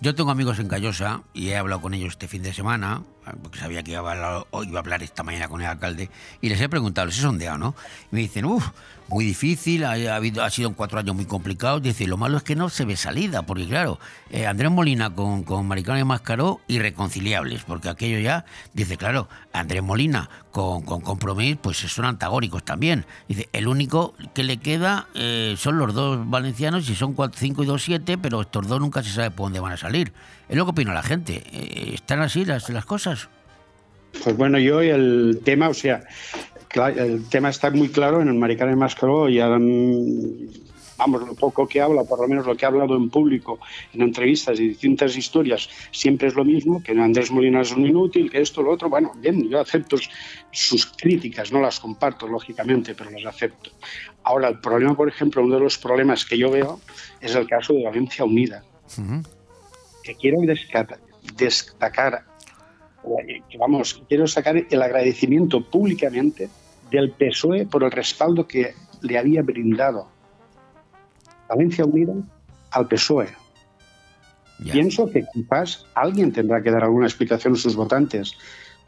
Yo tengo amigos en Callosa y he hablado con ellos este fin de semana, porque sabía que iba a hablar, esta mañana con el alcalde, y les he preguntado, les he sondeado, ¿no? Y me dicen, uff, muy difícil, ha, ha habido, ha sido cuatro años muy complicados. Dice, lo malo es que no se ve salida, porque claro, eh, Andrés Molina con, con Maricano y Mascaró, irreconciliables, porque aquello ya, dice, claro, Andrés Molina con, con Compromís, pues son antagónicos también. Dice, el único que le queda eh, son los dos valencianos, y son 5 y 2, 7, pero estos dos nunca se sabe por dónde van a salir. Es lo que opina la gente. Eh, ¿Están así las, las cosas? Pues bueno, yo el tema, o sea, el tema está muy claro en el Maricano y Mascaró y ahora, mm, vamos, lo poco que habla, por lo menos lo que ha hablado en público, en entrevistas y distintas historias, siempre es lo mismo, que Andrés Molina es un inútil, que esto, lo otro. Bueno, bien, yo acepto sus críticas, no las comparto, lógicamente, pero las acepto. Ahora, el problema, por ejemplo, uno de los problemas que yo veo es el caso de Valencia Unida que quiero destacar, eh, que vamos, quiero sacar el agradecimiento públicamente del PSOE por el respaldo que le había brindado Valencia Unida al PSOE. Pienso que quizás alguien tendrá que dar alguna explicación a sus votantes.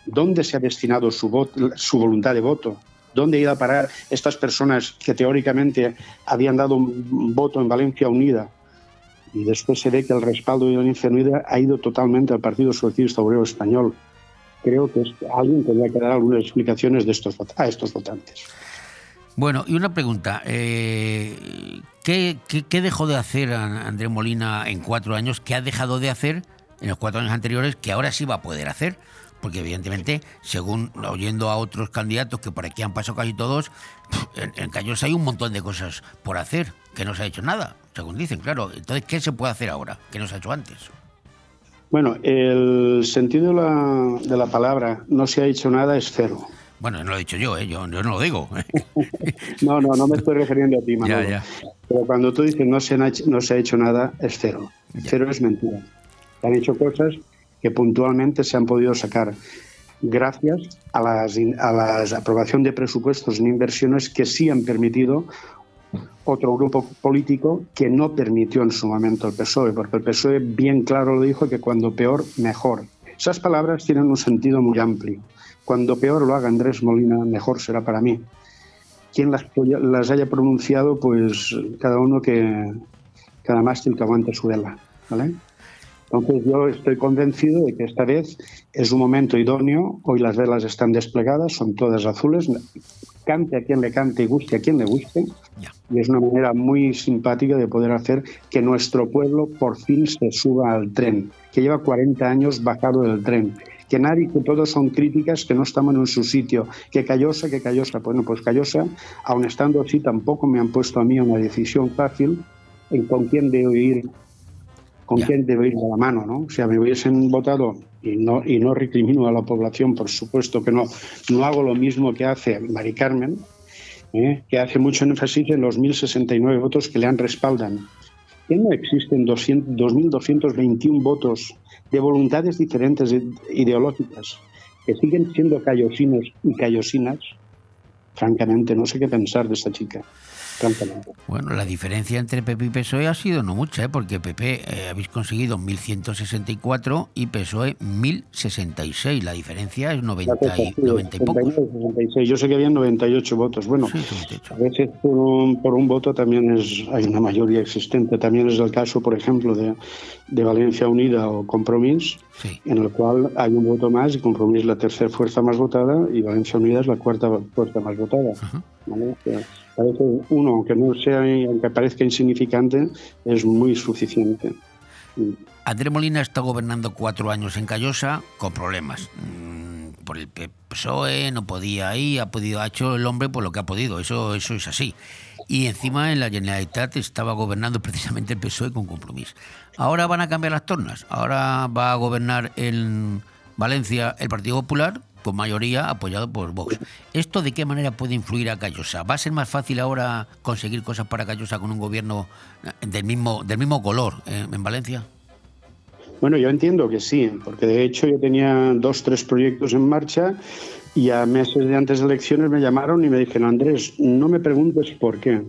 ¿Dónde se ha destinado su, su voluntad de voto? ¿Dónde han ido a parar estas personas que teóricamente habían dado un voto en Valencia Unida? Y después se ve que el respaldo de Valencia Unida ha ido totalmente al Partido Socialista Obrero Español. Creo que alguien tendrá que dar algunas explicaciones de estos, a estos votantes. Bueno, y una pregunta. eh, ¿qué, qué, dejó de hacer Andrés Molina en cuatro años? ¿Qué ha dejado de hacer en los cuatro años anteriores que ahora sí va a poder hacer? Porque evidentemente, según oyendo a otros candidatos que por aquí han pasado casi todos, en, en Callosa hay un montón de cosas por hacer, que no se ha hecho nada, según dicen, claro. Entonces, ¿qué se puede hacer ahora, que no se ha hecho antes? Bueno, el sentido de la, de la palabra no se ha hecho nada es cero. Bueno, no lo he dicho yo, ¿eh? yo, yo no lo digo. No, no, no me estoy refiriendo a ti, ya. Pero cuando tú dices no se, ha hecho- no se ha hecho nada, es cero. Cero es mentira. Se han hecho cosas que puntualmente se han podido sacar gracias a las, a la aprobación de presupuestos en inversiones que sí han permitido otro grupo político que no permitió en su momento el PSOE, porque el PSOE bien claro lo dijo que cuando peor, mejor. Esas palabras tienen un sentido muy amplio. Cuando peor lo haga Andrés Molina, mejor será para mí. Quien las, las haya pronunciado, pues cada uno que, cada mástil que aguante su vela. ¿vale? Entonces yo estoy convencido de que esta vez es un momento idóneo. Hoy las velas están desplegadas, son todas azules. Cante a quien le cante y guste a quien le guste. Y es una manera muy simpática de poder hacer que nuestro pueblo por fin se suba al tren, que lleva 40 años bajado del tren. Que nadie, que todos son críticas, que no estamos en su sitio, que Callosa, que Callosa. Bueno, pues Callosa, aun estando así, tampoco me han puesto a mí una decisión fácil en con quién debo ir con Ya. quién debo ir de la mano, ¿no? O sea, me hubiesen votado y no, y no recrimino a la población, por supuesto que no, no hago lo mismo que hace Mari Carmen, ¿eh? que hace mucho énfasis en los 1.069 votos que le han respaldan. Que no existen 200 2.221 votos de voluntades diferentes ide- ideológicas que siguen siendo callosinos y callosinas. Francamente, no sé qué pensar de esta chica. Francamente. Bueno, la diferencia entre PP y PSOE ha sido no mucha, ¿eh? porque PP eh, habéis conseguido 1.164 y PSOE 1.066. La diferencia es 90 y, 90 y pocos. 69, 66. Yo sé que habían 98 votos. Bueno, Sí, 98. a veces por un, por un voto también es, hay una mayoría existente. También es el caso, por ejemplo, de, de Valencia Unida o Compromís, Sí. en el cual hay un voto más y Compromís la tercera fuerza más votada y Valencia Unida es la cuarta fuerza más votada. ¿vale? Parece uno, aunque no sea, aunque parezca insignificante, es muy suficiente. Andrés Molina está gobernando cuatro años en Callosa con problemas. Mm, Por el PSOE no podía ir, ha podido, ha hecho el hombre por lo que ha podido, eso, eso es así. Y encima en la Generalitat estaba gobernando precisamente el PSOE con compromiso. Ahora van a cambiar las tornas. Ahora va a gobernar en Valencia el Partido Popular con mayoría apoyado por Vox. ¿Esto de qué manera puede influir a Callosa? ¿Va a ser más fácil ahora conseguir cosas para Callosa con un gobierno eh, del mismo, del mismo color eh, en Valencia? Bueno, yo entiendo que sí, porque de hecho yo tenía dos, tres proyectos en marcha y a meses de antes de elecciones me llamaron y me dijeron, Andrés, no me preguntes por qué,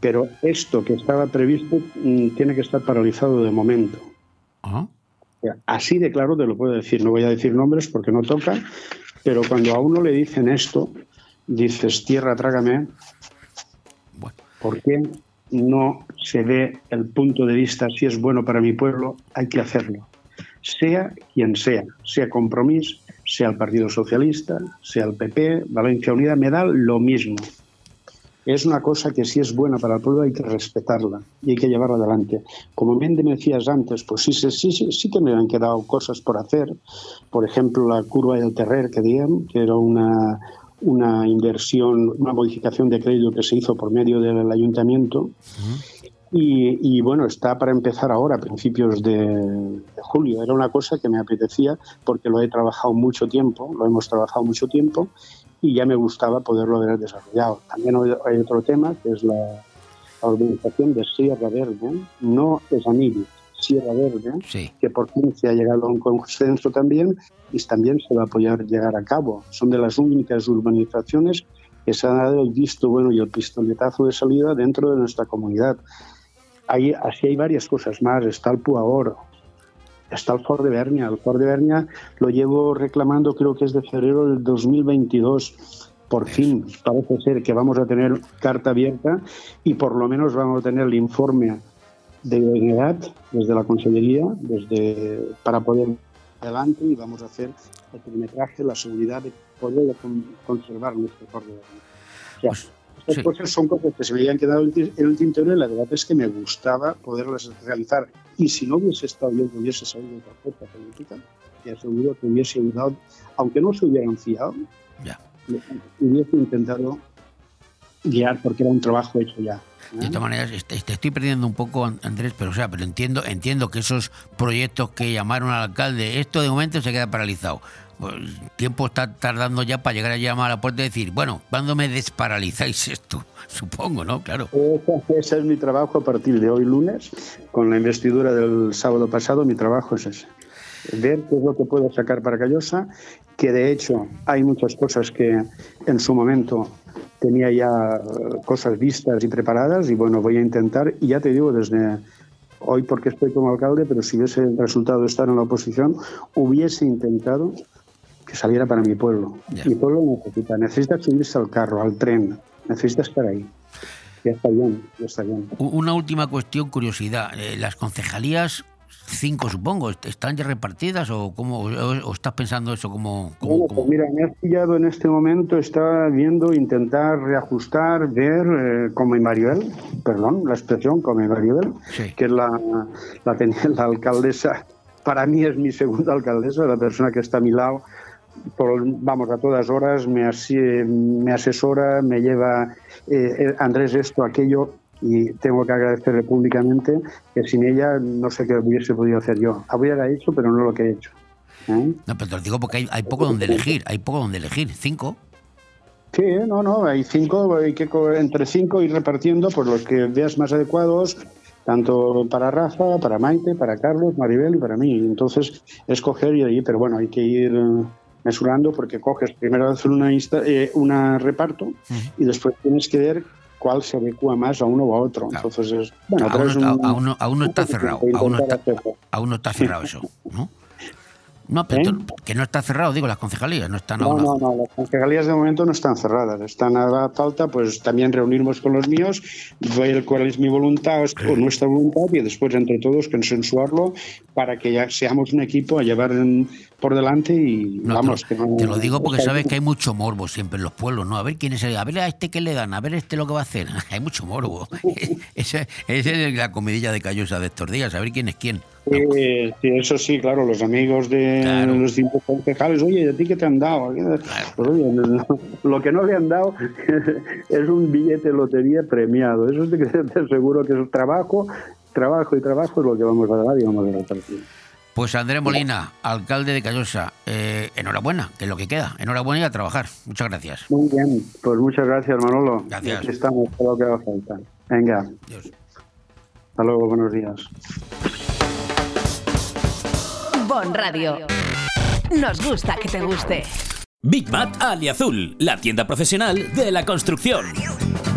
pero esto que estaba previsto mm, tiene que estar paralizado de momento. Ajá. O sea, Así de claro te lo puedo decir, no voy a decir nombres porque no toca, pero cuando a uno le dicen esto, dices, tierra, trágame, Bueno, ¿Por qué no se ve el punto de vista si es bueno para mi pueblo? Hay que hacerlo. Sea quien sea, sea Compromís, sea el Partido Socialista, sea el PP, Valencia Unida, me da lo mismo. Es una cosa que si es buena para el pueblo hay que respetarla y hay que llevarla adelante. Como bien me decías antes, pues sí, sí, sí, sí, que me han quedado cosas por hacer. Por ejemplo, la curva del Terrer que diem, que era una, una inversión, una modificación de crédito que se hizo por medio del ayuntamiento. Y, y, bueno, está para empezar ahora, a principios de, de, julio. Era una cosa que me apetecía porque lo he trabajado mucho tiempo, lo hemos trabajado mucho tiempo y ya me gustaba poderlo haber desarrollado. También hay otro tema que es la, la organización de Sierra Verde, no es Anillo, Sierra Verde, sí. que por fin se ha llegado a un consenso también y también se va a apoyar llegar a cabo. Son de las únicas urbanizaciones que se ha dado el visto bueno y el pistoletazo de salida dentro de nuestra comunidad. Hay, así hay varias cosas más. Está el Puagor, está el Fort de Bernia. El Fort de Bernia lo llevo reclamando, creo que es de febrero del 2022. Por fin, parece ser que vamos a tener carta abierta y por lo menos vamos a tener el informe de edad desde la Consellería desde, para poder adelante y vamos a hacer el perimetraje, la seguridad de poder conservar nuestro Bernia. O sea, Pues, estas sí. cosas son cosas que se me habían quedado en el tintero y la verdad es que me gustaba poderlas realizar. Y si no hubiese estado yo, que hubiese salido otra fuerza política, te aseguro que hubiese ayudado, aunque no se hubieran fiado, Ya. hubiese intentado guiar porque era un trabajo hecho ya. ¿eh? De todas maneras, este- te estoy perdiendo un poco, An- Andrés, pero o sea, pero entiendo, entiendo que esos proyectos que llamaron al alcalde, esto de momento se queda paralizado. Pues, el tiempo está tardando ya para llegar a llamar a la puerta y decir, bueno, ¿cuándo me desparalizáis esto? Supongo, ¿no? Claro. Ese, es mi trabajo a partir de hoy lunes, con la investidura del sábado pasado, mi trabajo es ese. Ver qué es lo que puedo sacar para Callosa, que de hecho hay muchas cosas que en su momento tenía ya eh, cosas vistas y preparadas y bueno, voy a intentar, y ya te digo, desde hoy porque estoy como alcalde, pero si hubiese resultado estar en la oposición, hubiese intentado que saliera para mi pueblo. Ya. Mi pueblo necesita, necesita subirse al carro, al tren, necesita estar ahí. Ya está bien, ya está bien. Una última cuestión, curiosidad. Eh, ¿Las concejalías, cinco supongo, est- están ya repartidas o cómo o, o estás pensando eso como... como- Bueno, pues mira, me has pillado en este momento, está viendo, intentar reajustar, ver, eh, como Maribel, perdón, la expresión como Maribel, Sí. que es la, la, la alcaldesa, para mí es mi segunda alcaldesa, la persona que está a mi lado, por, vamos, a todas horas me, asi- me asesora, me lleva eh, eh, Andrés esto, aquello, y tengo que agradecerle públicamente que sin ella no sé qué hubiese podido hacer yo. Hubiera hecho, pero no lo que he hecho. ¿eh? No, pero te lo digo porque hay, hay poco donde elegir, hay poco donde elegir. Cinco. Sí, no, no, hay cinco, hay que entre cinco ir repartiendo por los que veas más adecuados, tanto para Rafa, para Maite, para Carlos, Maribel y para mí. Entonces, escoger y ahí, pero bueno, hay que ir eh, mesurando porque coges primero hacer una, insta- eh, una reparto y después tienes que ver cuál se adecua más a uno o a otro. Claro. Entonces, es, bueno, pero aún, es no, un- aún no- aún no está cerrado. intentar Aún no está, hacerlo. aún no está cerrado eso, ¿no? No, pero ¿Eh? que no está cerrado, digo, las concejalías, no están aún. no, no, las concejalías de momento no están cerradas. Están a falta, pues también reunirnos con los míos, ver cuál es mi voluntad o nuestra voluntad y después entre todos consensuarlo para que ya seamos un equipo a llevar en- por delante y No, vamos. te, que lo, no- te lo digo porque sabes que hay mucho morbo siempre en los pueblos, ¿no? A ver quién es el. A ver a este qué le dan, a ver este lo que va a hacer. hay mucho morbo. Esa esa es la comidilla de Callosa de estos días, a ver quién es quién. Sí, sí, eso sí, claro, los amigos de Claro. los distintos concejales, oye, ¿y ¿a ti qué te han dado? Pues, oye, lo que no le han dado es un billete de lotería premiado. Eso sí que te aseguro que es trabajo, trabajo y trabajo es lo que vamos a dar y vamos a repartir. Pues Andrés Molina, alcalde de Callosa, eh, enhorabuena, que es lo que queda. Enhorabuena y a trabajar. Muchas gracias. Muy bien, pues muchas gracias, Manolo. Gracias. Aquí estamos, todo lo que haga falta. Venga, Adiós. hasta luego, buenos días. Bon Radio. Nos gusta que te guste. Big Mat Aliazul, la tienda profesional de la construcción.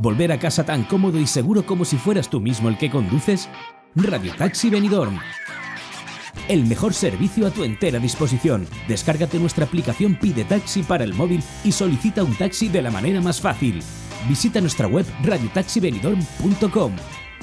¿Volver a casa tan cómodo y seguro como si fueras tú mismo el que conduces? Radio Taxi Benidorm. El mejor servicio a tu entera disposición. Descárgate nuestra aplicación Pide Taxi para el móvil y solicita un taxi de la manera más fácil. Visita nuestra web radiotaxibenidorm.com.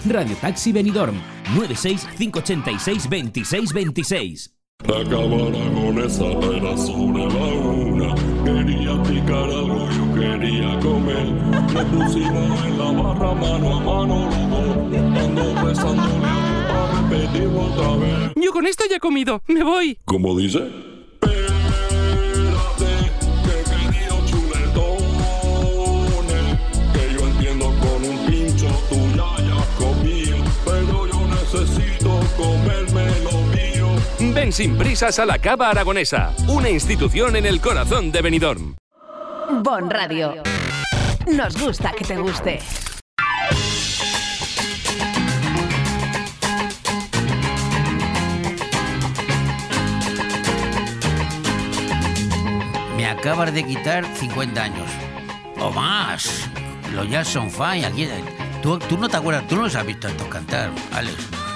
Radio Taxi Benidorm 96 586 26 26. La cámara con esa era sobre una. Quería picar algo, yo quería comer. Me pusimos en la barra mano a mano los dos. Ando besándole a para repetirlo otra vez. Yo con esto ya he comido. Me voy. ¿Cómo dice? Espérate, que querido chuletones. Que yo entiendo con un pincho tú ya hayas comido. Pero yo necesito comerme lo mío. Ven sin prisas a la Cava Aragonesa, una institución en el corazón de Benidorm. Bon Radio. Nos gusta que te guste. Me acabas de quitar 50 años. O más. Los Jazz son fine. Aquí, tú, tú no te acuerdas, tú no los has visto estos cantar, Alex.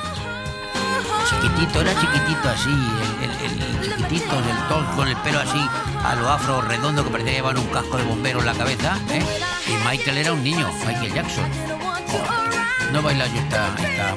Chiquitito, era chiquitito así, el, chiquitito, el tol con el pelo así, a lo afro redondo que parecía llevar un casco de bombero en la cabeza, ¿eh? Y Michael era un niño, Michael Jackson. No baila yo esta, esta.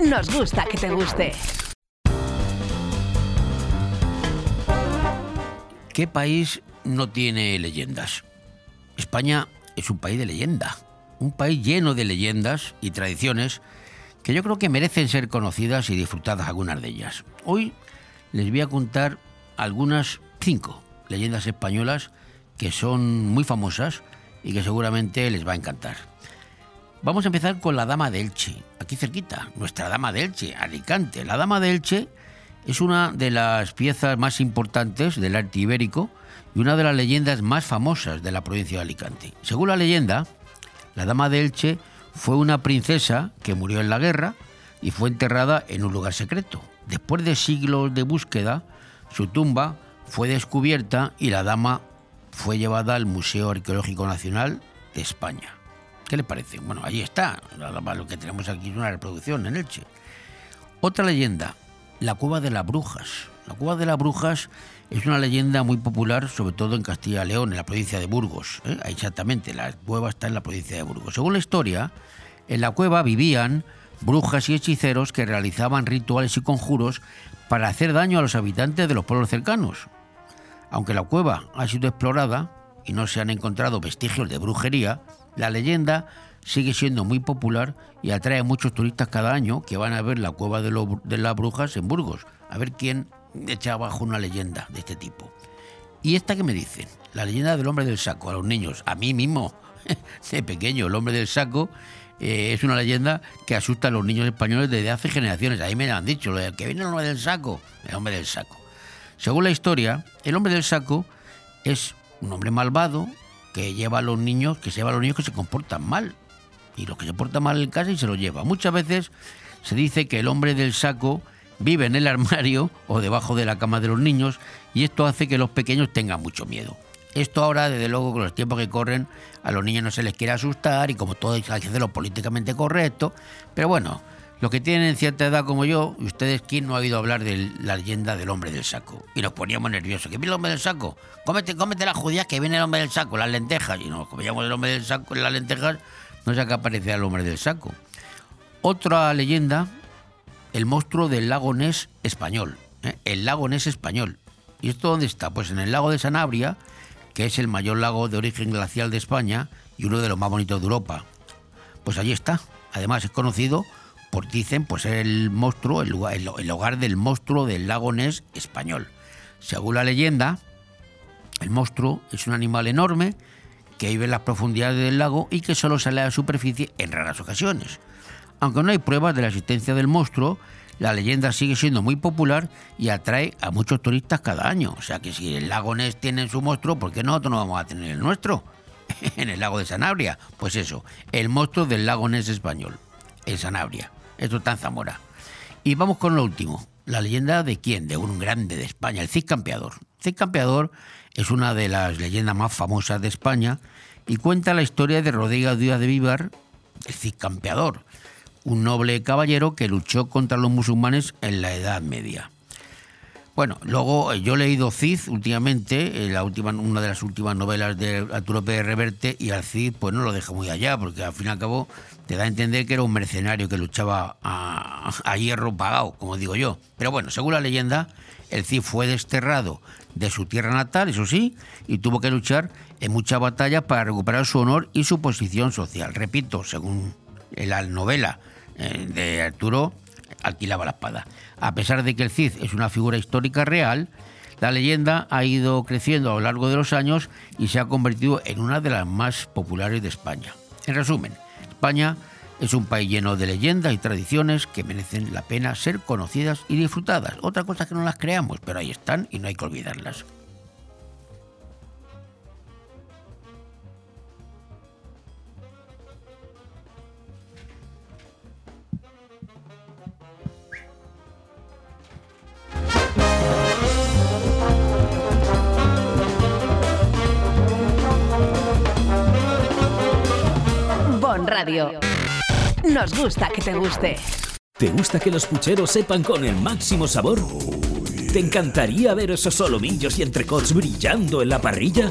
Nos gusta que te guste. ¿Qué país no tiene leyendas? España es un país de leyenda, un país lleno de leyendas y tradiciones que yo creo que merecen ser conocidas y disfrutadas algunas de ellas. Hoy les voy a contar algunas cinco leyendas españolas que son muy famosas y que seguramente les va a encantar. Vamos a empezar con la Dama de Elche, aquí cerquita, nuestra Dama de Elche, Alicante. La Dama de Elche es una de las piezas más importantes del arte ibérico y una de las leyendas más famosas de la provincia de Alicante. Según la leyenda, la Dama de Elche fue una princesa que murió en la guerra y fue enterrada en un lugar secreto. Después de siglos de búsqueda, su tumba fue descubierta y la dama fue llevada al Museo Arqueológico Nacional de España. ¿Qué le parece? Bueno, ahí está. Lo que tenemos aquí es una reproducción en Elche. Otra leyenda, la Cueva de las Brujas. La Cueva de las Brujas es una leyenda muy popular, sobre todo en Castilla y León, en la provincia de Burgos. ¿eh? Exactamente, la cueva está en la provincia de Burgos. Según la historia, en la cueva vivían brujas y hechiceros que realizaban rituales y conjuros para hacer daño a los habitantes de los pueblos cercanos. Aunque la cueva ha sido explorada y no se han encontrado vestigios de brujería, la leyenda sigue siendo muy popular y atrae a muchos turistas cada año que van a ver la cueva de, de las brujas en Burgos, a ver quién echa abajo una leyenda de este tipo. ¿Y esta que me dicen? La leyenda del hombre del saco, a los niños, a mí mismo, de pequeño, el hombre del saco eh, es una leyenda que asusta a los niños españoles desde hace generaciones. Ahí me lo han dicho, que viene el hombre del saco, el hombre del saco. Según la historia, el hombre del saco es un hombre malvado que lleva a los niños, que se lleva a los niños que se comportan mal. Y los que se portan mal en casa y se los lleva. Muchas veces se dice que el hombre del saco vive en el armario o debajo de la cama de los niños y esto hace que los pequeños tengan mucho miedo. Esto ahora, desde luego, con los tiempos que corren, a los niños no se les quiere asustar y como todo hay que hacerlo políticamente correcto. Pero bueno, Los que tienen cierta edad como yo, y ustedes, ¿quién no ha oído hablar de la leyenda del hombre del saco? Y nos poníamos nerviosos. ¿Qué viene el hombre del saco? Cómete, cómete las judías que viene el hombre del saco, las lentejas. Y nos comíamos el hombre del saco las lentejas, no sé qué aparecía el hombre del saco. Otra leyenda, el monstruo del lago Ness español. ¿eh? El lago Ness español. ¿Y esto dónde está? Pues en el lago de Sanabria, que es el mayor lago de origen glacial de España y uno de los más bonitos de Europa. Pues allí está. Además es conocido por, dicen, pues ser el monstruo, el, lugar- el- el hogar del monstruo del lago Ness español. Según la leyenda, el monstruo es un animal enorme que vive en las profundidades del lago y que solo sale a la superficie en raras ocasiones. Aunque no hay pruebas de la existencia del monstruo, la leyenda sigue siendo muy popular y atrae a muchos turistas cada año. O sea que si el lago Ness tiene su monstruo, ¿por qué nosotros no vamos a tener el nuestro? en el lago de Sanabria. Pues eso, el monstruo del lago Ness español, en Sanabria. Esto está en Zamora. Y vamos con lo último. La leyenda de quién? De un grande de España, el Cid Campeador. Cid Campeador es una de las leyendas más famosas de España y cuenta la historia de Rodríguez Díaz de Vivar, el Cid Campeador, un noble caballero que luchó contra los musulmanes en la Edad Media. Bueno, luego eh, yo he leído Cid últimamente, eh, la última, una de las últimas novelas de Arturo Pérez Reverte, y al Cid pues no lo deja muy allá, porque al fin y al cabo te da a entender que era un mercenario que luchaba a, hierro pagado, como digo yo. Pero bueno, según la leyenda, el Cid fue desterrado de su tierra natal, eso sí, y tuvo que luchar en muchas batallas para recuperar su honor y su posición social. Repito, según la novela eh, de Arturo, alquilaba la espada. A pesar de que el Cid es una figura histórica real, la leyenda ha ido creciendo a lo largo de los años y se ha convertido en una de las más populares de España. En resumen, España es un país lleno de leyendas y tradiciones que merecen la pena ser conocidas y disfrutadas. Otra cosa que no las creamos, pero ahí están y no hay que olvidarlas. Radio. Nos gusta que te guste. ¿Te gusta que los pucheros sepan con el máximo sabor? ¿Te encantaría ver esos solomillos y entrecots brillando en la parrilla?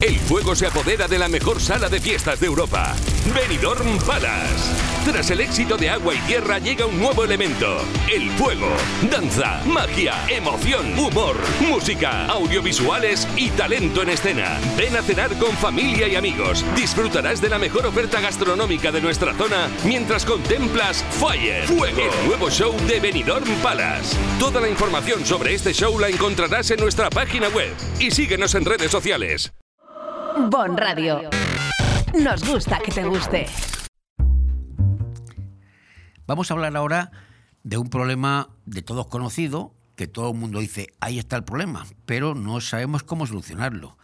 El fuego se apodera de la mejor sala de fiestas de Europa, Benidorm Palace. Tras el éxito de Agua y Tierra llega un nuevo elemento, el fuego. Danza, magia, emoción, humor, música, audiovisuales y talento en escena. Ven a cenar con familia y amigos. Disfrutarás de la mejor oferta gastronómica de nuestra zona mientras contemplas Fire, Fuego, el nuevo show de Benidorm Palace. Toda la información sobre este show la encontrarás en nuestra página web y síguenos en redes sociales. Bon Radio. Nos gusta que te guste. Vamos a hablar ahora de un problema de todos conocido, que todo el mundo dice, ahí está el problema, pero no sabemos cómo solucionarlo.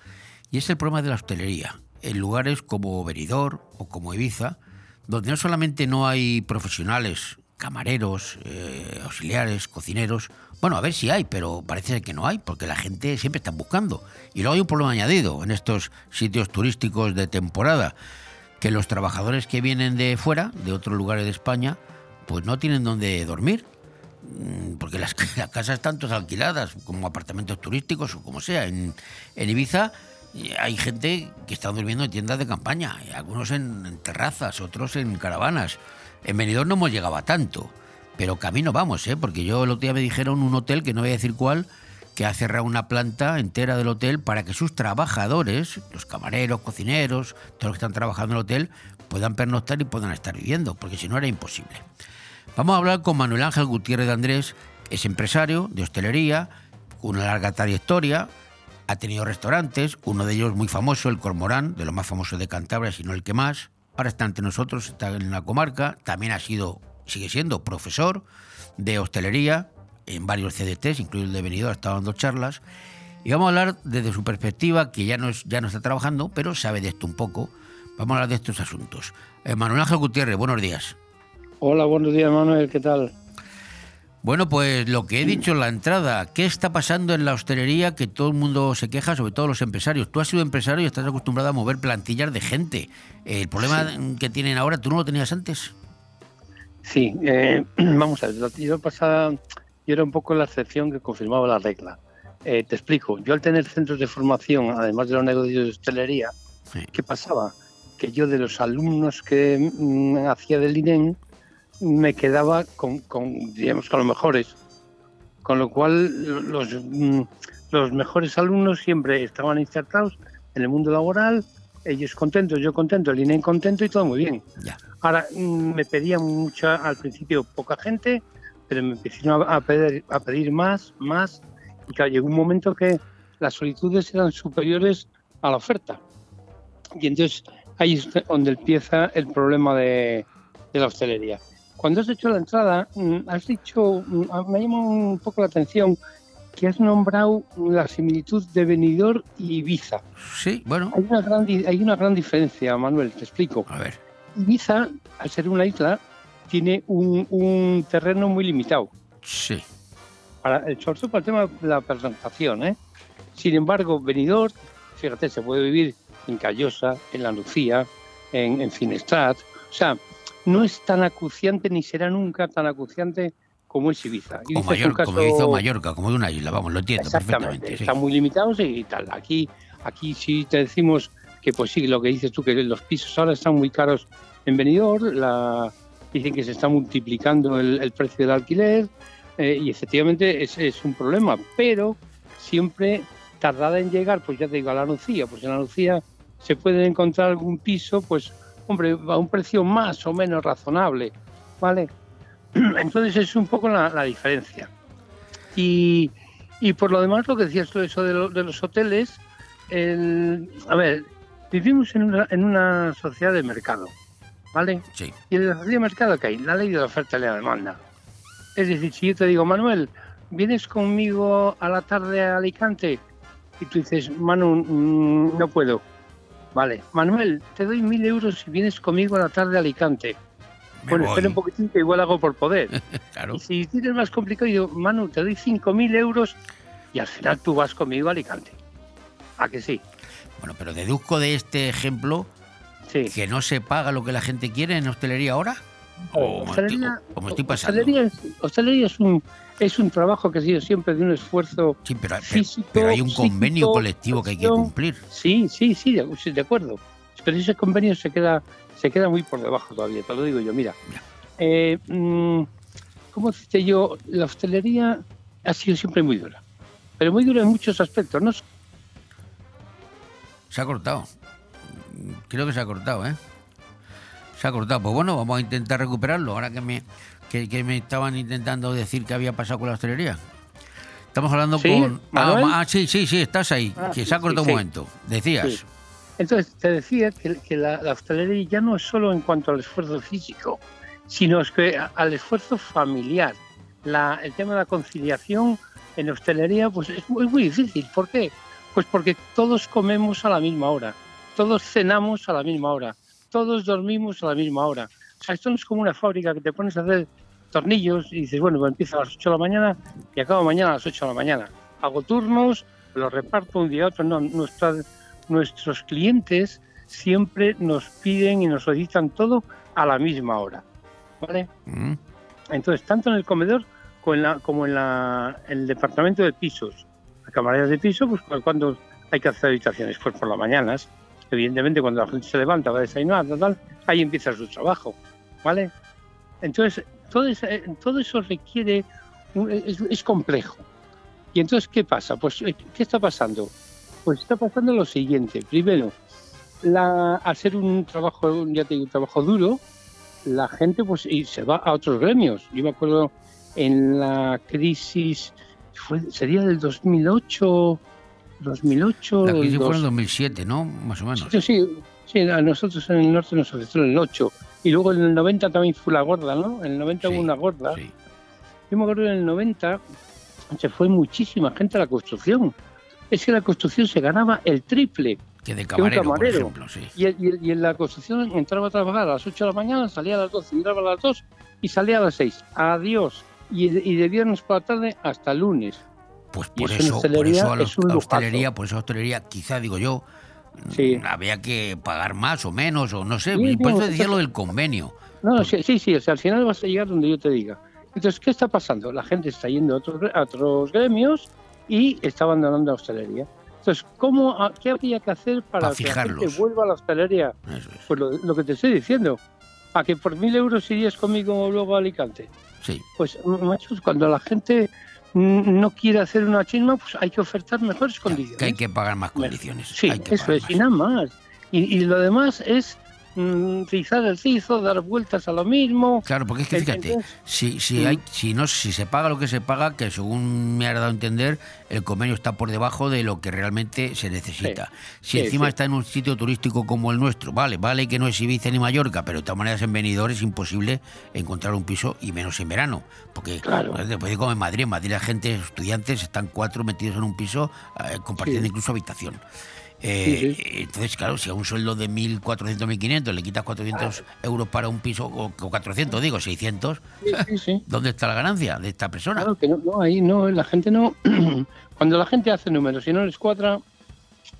Y es el problema de la hostelería. En lugares como Benidorm o como Ibiza, donde no solamente no hay profesionales, camareros, eh, auxiliares, cocineros, bueno, a ver si hay, pero parece que no hay, porque la gente siempre está buscando. Y luego hay un problema añadido en estos sitios turísticos de temporada, que los trabajadores que vienen de fuera, de otros lugares de España, pues no tienen dónde dormir, mm, porque las, casas están todas alquiladas, como apartamentos turísticos o como sea. En, Ibiza hay gente que está durmiendo en tiendas de campaña, algunos en, terrazas, otros en caravanas. En Benidorm no hemos llegado tanto, pero camino vamos, ¿eh? porque yo el otro día me dijeron un hotel, que no voy a decir cuál, que ha cerrado una planta entera del hotel para que sus trabajadores, los camareros, cocineros, todos los que están trabajando en el hotel, puedan pernoctar y puedan estar viviendo, porque si no era imposible. Vamos a hablar con Manuel Ángel Gutiérrez de Andrés, es empresario de hostelería, con una larga trayectoria, ha tenido restaurantes, uno de ellos muy famoso, el Cormorán, de los más famosos de Cantabria, si no el que más. Ahora está entre nosotros, está en la comarca, también ha sido, sigue siendo profesor de hostelería en varios CDTs, incluido el de Benidorm, ha estado dando charlas. Y vamos a hablar desde su perspectiva, que ya no, es, ya no está trabajando, pero sabe de esto un poco. Vamos a hablar de estos asuntos. Eh, Manuel Ángel Gutiérrez, buenos días. Hola, buenos días, Manuel, ¿qué tal? Bueno, pues lo que he dicho en la entrada, ¿qué está pasando en la hostelería que todo el mundo se queja, sobre todo los empresarios? Tú has sido empresario y estás acostumbrado a mover plantillas de gente. El problema que tienen ahora, ¿tú no lo tenías antes? Sí, eh, vamos a ver, la yo pasada, yo era un poco la excepción que confirmaba la regla. Eh, te explico, yo al tener centros de formación, además de los negocios de hostelería, ¿qué pasaba? Que yo de los alumnos que mm, hacía del INEM, me quedaba con, con, digamos, con los mejores. Con lo cual, los, mm, los mejores alumnos siempre estaban insertados en el mundo laboral, ellos contentos, yo contento, el INEM contento y todo muy bien. Ahora, mm, me pedían mucha, al principio poca gente, pero me empezaron a, pedir, a pedir más, más, y claro, llegó un momento que las solicitudes eran superiores a la oferta. Y entonces ahí es donde empieza el problema de, de la hostelería. Cuando has hecho la entrada, mm, has dicho, mm, me llama un poco la atención que has nombrado la similitud de Benidorm y Ibiza. Sí, bueno. Hay una gran, hay una gran diferencia, Manuel, te explico. A ver. Ibiza, al ser una isla, tiene un, un terreno muy limitado. Sí. Para, el sobre todo para el tema de la presentación, ¿eh? Sin embargo, Benidorm, fíjate, se puede vivir en Callosa, en La Lucía, en, en Finestrat. O sea, no es tan acuciante ni será nunca tan acuciante como es Ibiza. O Ibiza es un Mallorca, como caso- hizo Mallorca, como de una isla, vamos, lo entiendo perfectamente. sí. están muy limitados y tal. Aquí, aquí sí te decimos que pues sí, lo que dices tú, que los pisos ahora están muy caros en Benidorm, la, dicen que se está multiplicando el, el precio del alquiler eh, y efectivamente es, es un problema, pero siempre tardada en llegar, pues ya te digo, a la Lucía, pues en la Lucía se puede encontrar algún piso, pues hombre, a un precio más o menos razonable, ¿vale? Entonces es un poco la, la diferencia. Y, y por lo demás, lo que decías tú, eso de, lo- de los hoteles, el- a ver, vivimos en una, en una sociedad de mercado, ¿vale? Sí. Y en la sociedad de mercado, que hay? La ley de la oferta y la demanda. Es decir, si yo te digo, Manuel, ¿vienes conmigo a la tarde a Alicante? Y tú dices, Manu, mm, no puedo. Vale, Manuel, te doy mil euros si vienes conmigo a la tarde a Alicante. Bueno, voy. espera un poquitín que igual hago por poder. Claro. Y si tienes más complicado, digo, Manu, te doy cinco mil euros y al final tú vas conmigo a Alicante. ¿A que sí? Bueno, pero deduzco de este ejemplo que no se paga lo que la gente quiere en hostelería ahora. O me estoy- Hostelería- o me estoy pasando. Hostelería, es, hostelería es un es un trabajo que ha sido siempre de un esfuerzo pero, físico. pero hay un convenio psíquico, colectivo que hay que cumplir. Sí, sí, sí, de, sí, de acuerdo. Pero ese convenio se queda se queda muy por debajo todavía, te lo digo yo. Mira, eh, mm, ¿cómo decirte yo? La hostelería ha sido siempre muy dura, pero muy dura en muchos aspectos. No Se ha cortado. Creo que se ha cortado, ¿eh? Se ha cortado. Pues bueno, vamos a intentar recuperarlo. Ahora que me, que, que me estaban intentando decir qué había pasado con la hostelería. Estamos hablando ¿Sí? con. Ah, ah, sí, sí, sí, estás ahí. Ah, que se ha cortado sí, un sí. momento. Decías. Entonces, te decía que, que la, la hostelería ya no es solo en cuanto al esfuerzo físico, sino que al esfuerzo familiar. La- el tema de la conciliación en hostelería pues es muy, muy difícil. ¿Por qué? Pues porque todos comemos a la misma hora, todos cenamos a la misma hora, todos dormimos a la misma hora. O sea, esto no es como una fábrica que te pones a hacer tornillos y dices, bueno, pues empiezo a las 8 de la mañana y acabo mañana a las 8 de la mañana. Hago turnos, los reparto un día a otro. No, nuestra- nuestros clientes siempre nos piden y nos solicitan todo a la misma hora. ¿Vale? Mm. Entonces, tanto en el comedor como en, la, como en la- en el departamento de pisos. Las camareras de piso, pues cu- cuando hay que hacer habitaciones, pues por las mañanas. Evidentemente, cuando la gente se levanta, va a desayunar, tal, tal, ahí empieza su trabajo. ¿Vale? Entonces, todo, ese- todo eso requiere, es, es complejo. Y entonces, ¿qué pasa? Pues, ¿qué está pasando? Pues está pasando lo siguiente. Primero, la, al ser un trabajo, ya te digo, un trabajo duro, la gente pues y se va a otros gremios. Yo me acuerdo en la crisis, fue, sería del 2008, 2008. La crisis el fue en dos- 2007, ¿no? Más o menos. Sí, sí, sí, a nosotros en el norte nos afectó en el 8. Y luego en el 90 también fue la gorda, ¿no? En el 90 hubo una gorda. Yo me acuerdo en el 90 se fue muchísima gente a la construcción. Es que la construcción se ganaba el triple Que de un camarero, por camarero. ejemplo, sí. Y, y- y en la construcción entraba a trabajar a las 8 de la mañana, salía a las 12, entraba a las 2 y salía a las 6. Adiós. Y, y de viernes por la tarde hasta lunes. Pues por eso eso, por eso a los- es hostelería, por eso hostelería, quizá digo yo, mm, había que pagar más o menos, o no sé. Sí, y por no, eso decía lo del convenio. No, sí, sí, sí, o sea, al final vas a llegar donde yo te diga. Entonces, ¿qué está pasando? La gente está yendo a otros, a otros gremios y está abandonando la hostelería. Entonces, ¿cómo, ¿qué habría que hacer para Pa' que la gente vuelva a la hostelería? Pues lo, lo que te estoy diciendo. ¿A que por mil euros irías conmigo luego a Alicante? Sí. Pues, machos, cuando la gente no quiere hacer una chisma, pues hay que ofertar mejores condiciones. Que hay que pagar más condiciones. Sí, hay que eso es, y nada más. Y, y lo demás es rizar el rizo, dar vueltas a lo mismo. Claro, porque es que fíjate, si, si, hay, si, no, si se paga lo que se paga, que según me ha dado a entender, el convenio está por debajo de lo que realmente se necesita. Si Sí, encima está en un sitio turístico como el nuestro, vale, vale que no es Ibiza ni Mallorca, pero de todas maneras en Benidorm es imposible encontrar un piso y menos en verano. Porque pues, después de como en Madrid, en Madrid la gente, estudiantes, están cuatro metidos en un piso eh, compartiendo incluso habitación. Eh, Sí, Entonces, claro, si a un sueldo de 1.400, 1.500 le quitas 400 euros para un piso, o, o 400, digo, 600, ¿dónde está la ganancia de esta persona? Claro que no, no, ahí no, la gente no. Cuando la gente hace números y no les cuadra,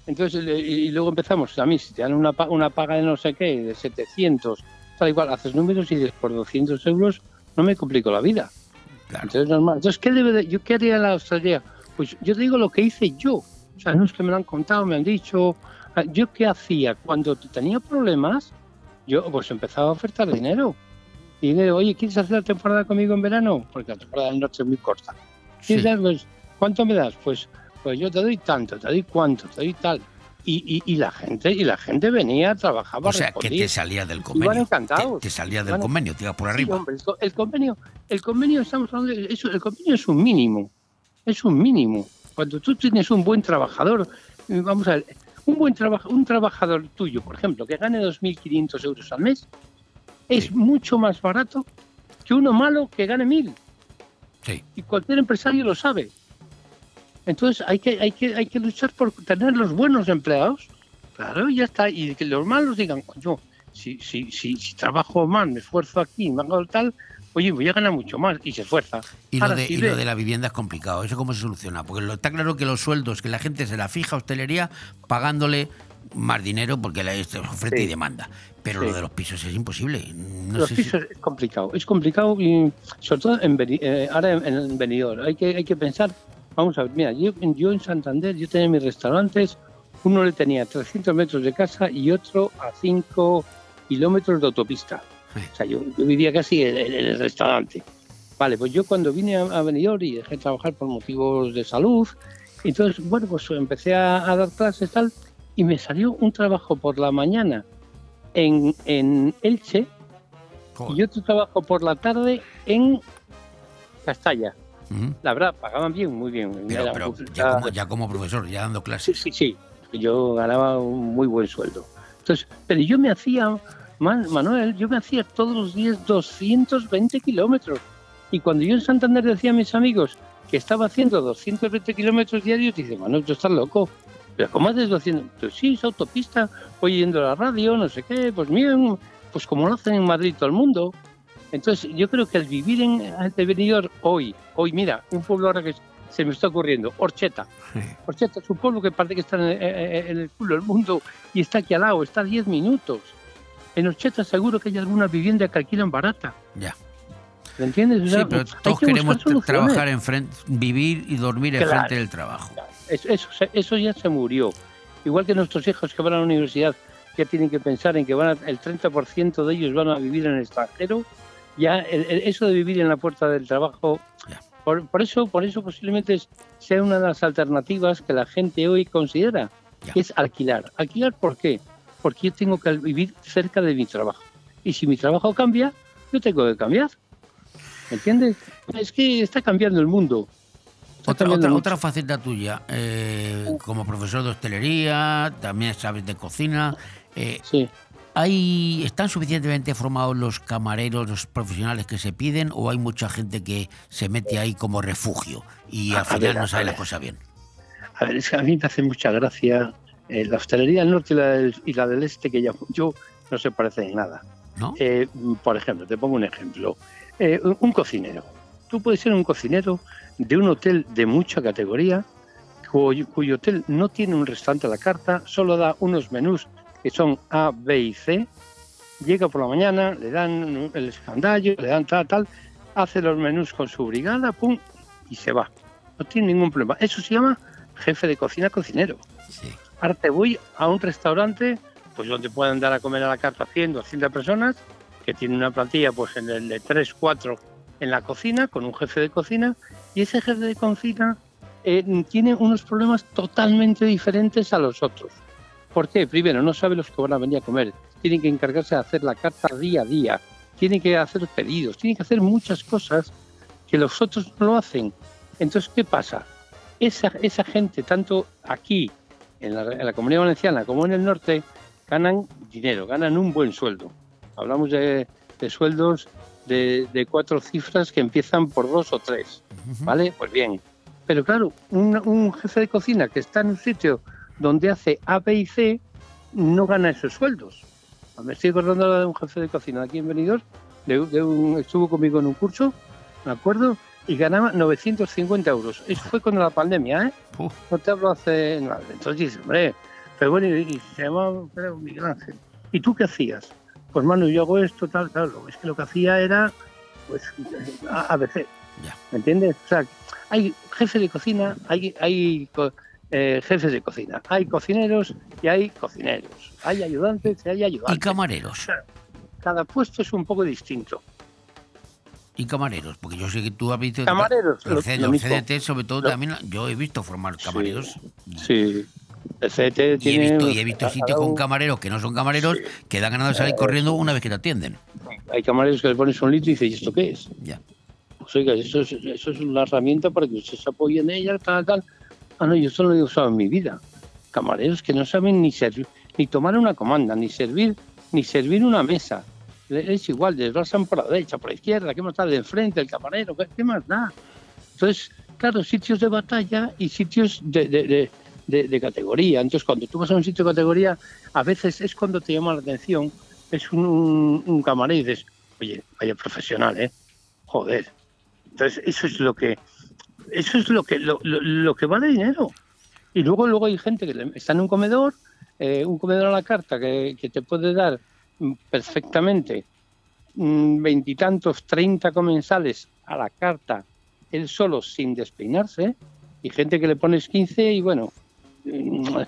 entonces y luego empezamos. A mí, si te dan una, una paga de no sé qué, de 700, tal igual, haces números y dices por 200 euros no me complico la vida. Entonces, normal. Entonces, ¿qué, debe de- yo, ¿qué haría la hostelería? Pues yo te digo lo que hice yo. O sea, no es que me lo han contado, me han dicho. Yo qué hacía cuando tenía problemas, yo pues empezaba a ofertar dinero. Y le digo, oye, ¿quieres hacer la temporada conmigo en verano? Porque la temporada del norte es muy corta. ¿Quieres dar, pues, ¿Cuánto me das? Pues, pues yo te doy tanto, te doy cuánto, te doy tal. Y, y, y la gente y la gente venía, trabajaba, O sea, que te salías del Iban convenio. encantados. Te, te salías del Iban- convenio, te ibas por Sí, arriba. hombre, el, el convenio, el convenio estamos hablando de eso, el convenio es un mínimo, es un mínimo. Cuando tú tienes un buen trabajador, eh, vamos a ver, un buen trabajo, un trabajador tuyo, por ejemplo, que gane 2.500 euros al mes, es mucho más barato que uno malo que gane 1.000. Sí. Y cualquier empresario lo sabe. Entonces hay que, hay que, hay que luchar por tener los buenos empleados. Claro, y ya está. Y que los malos digan, yo, si, si, si, si trabajo más, me esfuerzo aquí, me hago tal, oye, voy a ganar mucho más. Y se esfuerza. Y lo, de, si y ve- lo de la vivienda es complicado. ¿Eso cómo se soluciona? Porque lo- está claro que los sueldos, que la gente se la fija a hostelería pagándole más dinero porque la es oferta y demanda. Pero Sí. lo de los pisos es imposible. No los sé si- pisos es complicado, es complicado y sobre todo en, eh, ahora en, en Benidorm. Hay que, hay que pensar, vamos a ver, mira, yo, yo en Santander, yo tenía mis restaurantes, uno le tenía 300 metros de casa y otro a 5 kilómetros de autopista. O sea, yo, yo vivía casi en, en el restaurante. Vale, pues yo cuando vine a, a Benidorm y dejé de trabajar por motivos de salud, entonces, bueno, pues empecé a, a dar clases tal, y me salió un trabajo por la mañana en, en Elche y otro trabajo por la tarde en Castalla. Ujú. La verdad, pagaban bien, muy bien. Pero, pero ya, como, ya como profesor, ya dando clases. Sí, sí, yo ganaba un muy buen sueldo. Entonces, pero yo me hacía, Man- Manuel, yo me hacía todos los días 220 kilómetros. Y cuando yo en Santander decía a mis amigos que estaba haciendo 220 kilómetros diarios, dice, Manuel, tú estás loco. ¿Pero cómo haces 200? Pues sí, es autopista, voy yendo a la radio, no sé qué, pues miren, pues como lo hacen en Madrid todo el mundo. Entonces, yo creo que al vivir en Benidorm hoy, hoy, mira, un pueblo ahora que se me está ocurriendo, Orcheta. Orcheta es un pueblo que parece que está en el, en- en el culo del mundo y está aquí al lado, está a 10 minutos. En Orcheta seguro que hay alguna vivienda que alquilan barata. Ya. ¿Me entiendes? O Sí, sea, pero hay todos que queremos trabajar enfrente, vivir y dormir Claro. enfrente del trabajo. Eso, eso, eso ya se murió. Igual que nuestros hijos que van a la universidad ya tienen que pensar en que van a- el 30% de ellos van a vivir en el extranjero, ya el- el- eso de vivir en la puerta del trabajo Por, por eso, por eso posiblemente sea una de las alternativas que la gente hoy considera, que es alquilar. ¿Alquilar por qué? Porque yo tengo que vivir cerca de mi trabajo. Y si mi trabajo cambia, yo tengo que cambiar. ¿Me entiendes? Es que está cambiando el mundo. Está Otra, cambiando otra, otra faceta tuya, eh, como profesor de hostelería, también sabes de cocina. eh, ¿hay, ¿Están suficientemente formados los camareros, los profesionales que se piden, o hay mucha gente que se mete ahí como refugio y A al final ver, no a sabe la cosa bien? A ver, es que a mí me hace mucha gracia eh, la hostelería del norte y la del, y la del este, que ya, yo no se parecen en nada. ¿No? Eh, por ejemplo, te pongo un ejemplo. Eh, un, cocinero. Tú puedes ser un cocinero de un hotel de mucha categoría, cuyo, cuyo hotel no tiene un restaurante a la carta, solo da unos menús que son A, B y C. Llega por la mañana, le dan el escandallo, le dan tal, tal, hace los menús con su brigada, pum, y se va. No tiene ningún problema. Eso se llama jefe de cocina cocinero. Ahora te voy a un restaurante pues donde pueden dar a comer a la carta 100, 200 personas, que tiene una plantilla pues en el de 3, 4 en la cocina, con un jefe de cocina, y ese jefe de cocina eh, tiene unos problemas totalmente diferentes a los otros. ¿Por qué? Primero, no sabe los que van a venir a comer, tienen que encargarse de hacer la carta día a día, tienen que hacer pedidos, tienen que hacer muchas cosas que los otros no hacen. Entonces, ¿qué pasa? Esa, esa gente, tanto aquí, en la, en la comunidad valenciana, como en el norte, ganan dinero, ganan un buen sueldo. Hablamos de, de sueldos de, de cuatro cifras que empiezan por dos o tres, ¿vale? Pues bien. Pero claro, un, un jefe de cocina que está en un sitio donde hace A, B y C, no gana esos sueldos. Me estoy acordando de un jefe de cocina aquí en Benidorm, de, de un- estuvo conmigo en un curso, me acuerdo, y ganaba 950 euros. Eso fue con la pandemia, ¿eh? No te hablo hace nada. Entonces dices, hombre, pero bueno, y, y se llamaba creo, Miguel Ángel. ¿Y tú qué hacías? Pues mano, yo hago esto, tal, tal. Es que lo que hacía era, pues, ABC. ¿Me entiendes? O sea, hay jefe de cocina, hay, hay eh, jefes de cocina, hay cocineros y hay cocineros, hay ayudantes y hay ayudantes. Y camareros. Cada puesto es un poco distinto. Y camareros, porque yo sé que tú has visto... Camareros, Los, lo- C- lo los. CDT, sobre todo, Lo- también yo he visto formar camareros. Sí. El CT Y he visto, y he visto sitios con camareros que no son camareros que dan ganas de salir Eh, corriendo una vez que te atienden. Hay camareros que le pones un litro y dices, ¿y esto qué es? Ya. Pues oiga, eso es, eso es una herramienta para que usted se apoye en ella, tal, tal. Ah, no, yo esto no lo he usado en mi vida. Camareros que no saben ni servir, ni tomar una comanda, ni servir, ni servir una mesa. Es igual, desgrasan por la derecha, por la izquierda, ¿qué más da? De enfrente, el camarero, ¿qué, más da? Entonces, claro, sitios de batalla y sitios de, de- de- de- categoría. Entonces, cuando tú vas a un sitio de categoría, a veces es cuando te llama la atención, es un, un, un camarero y dices, oye, vaya profesional, ¿eh? Joder. Entonces, eso es lo que eso es lo que lo, lo- lo que vale dinero. Y luego luego hay gente que está en un comedor, eh, un comedor a la carta que, que te puede dar perfectamente mm, veintitantos, treinta comensales a la carta, él solo sin despeinarse, y gente que le pones 15 y bueno, mm,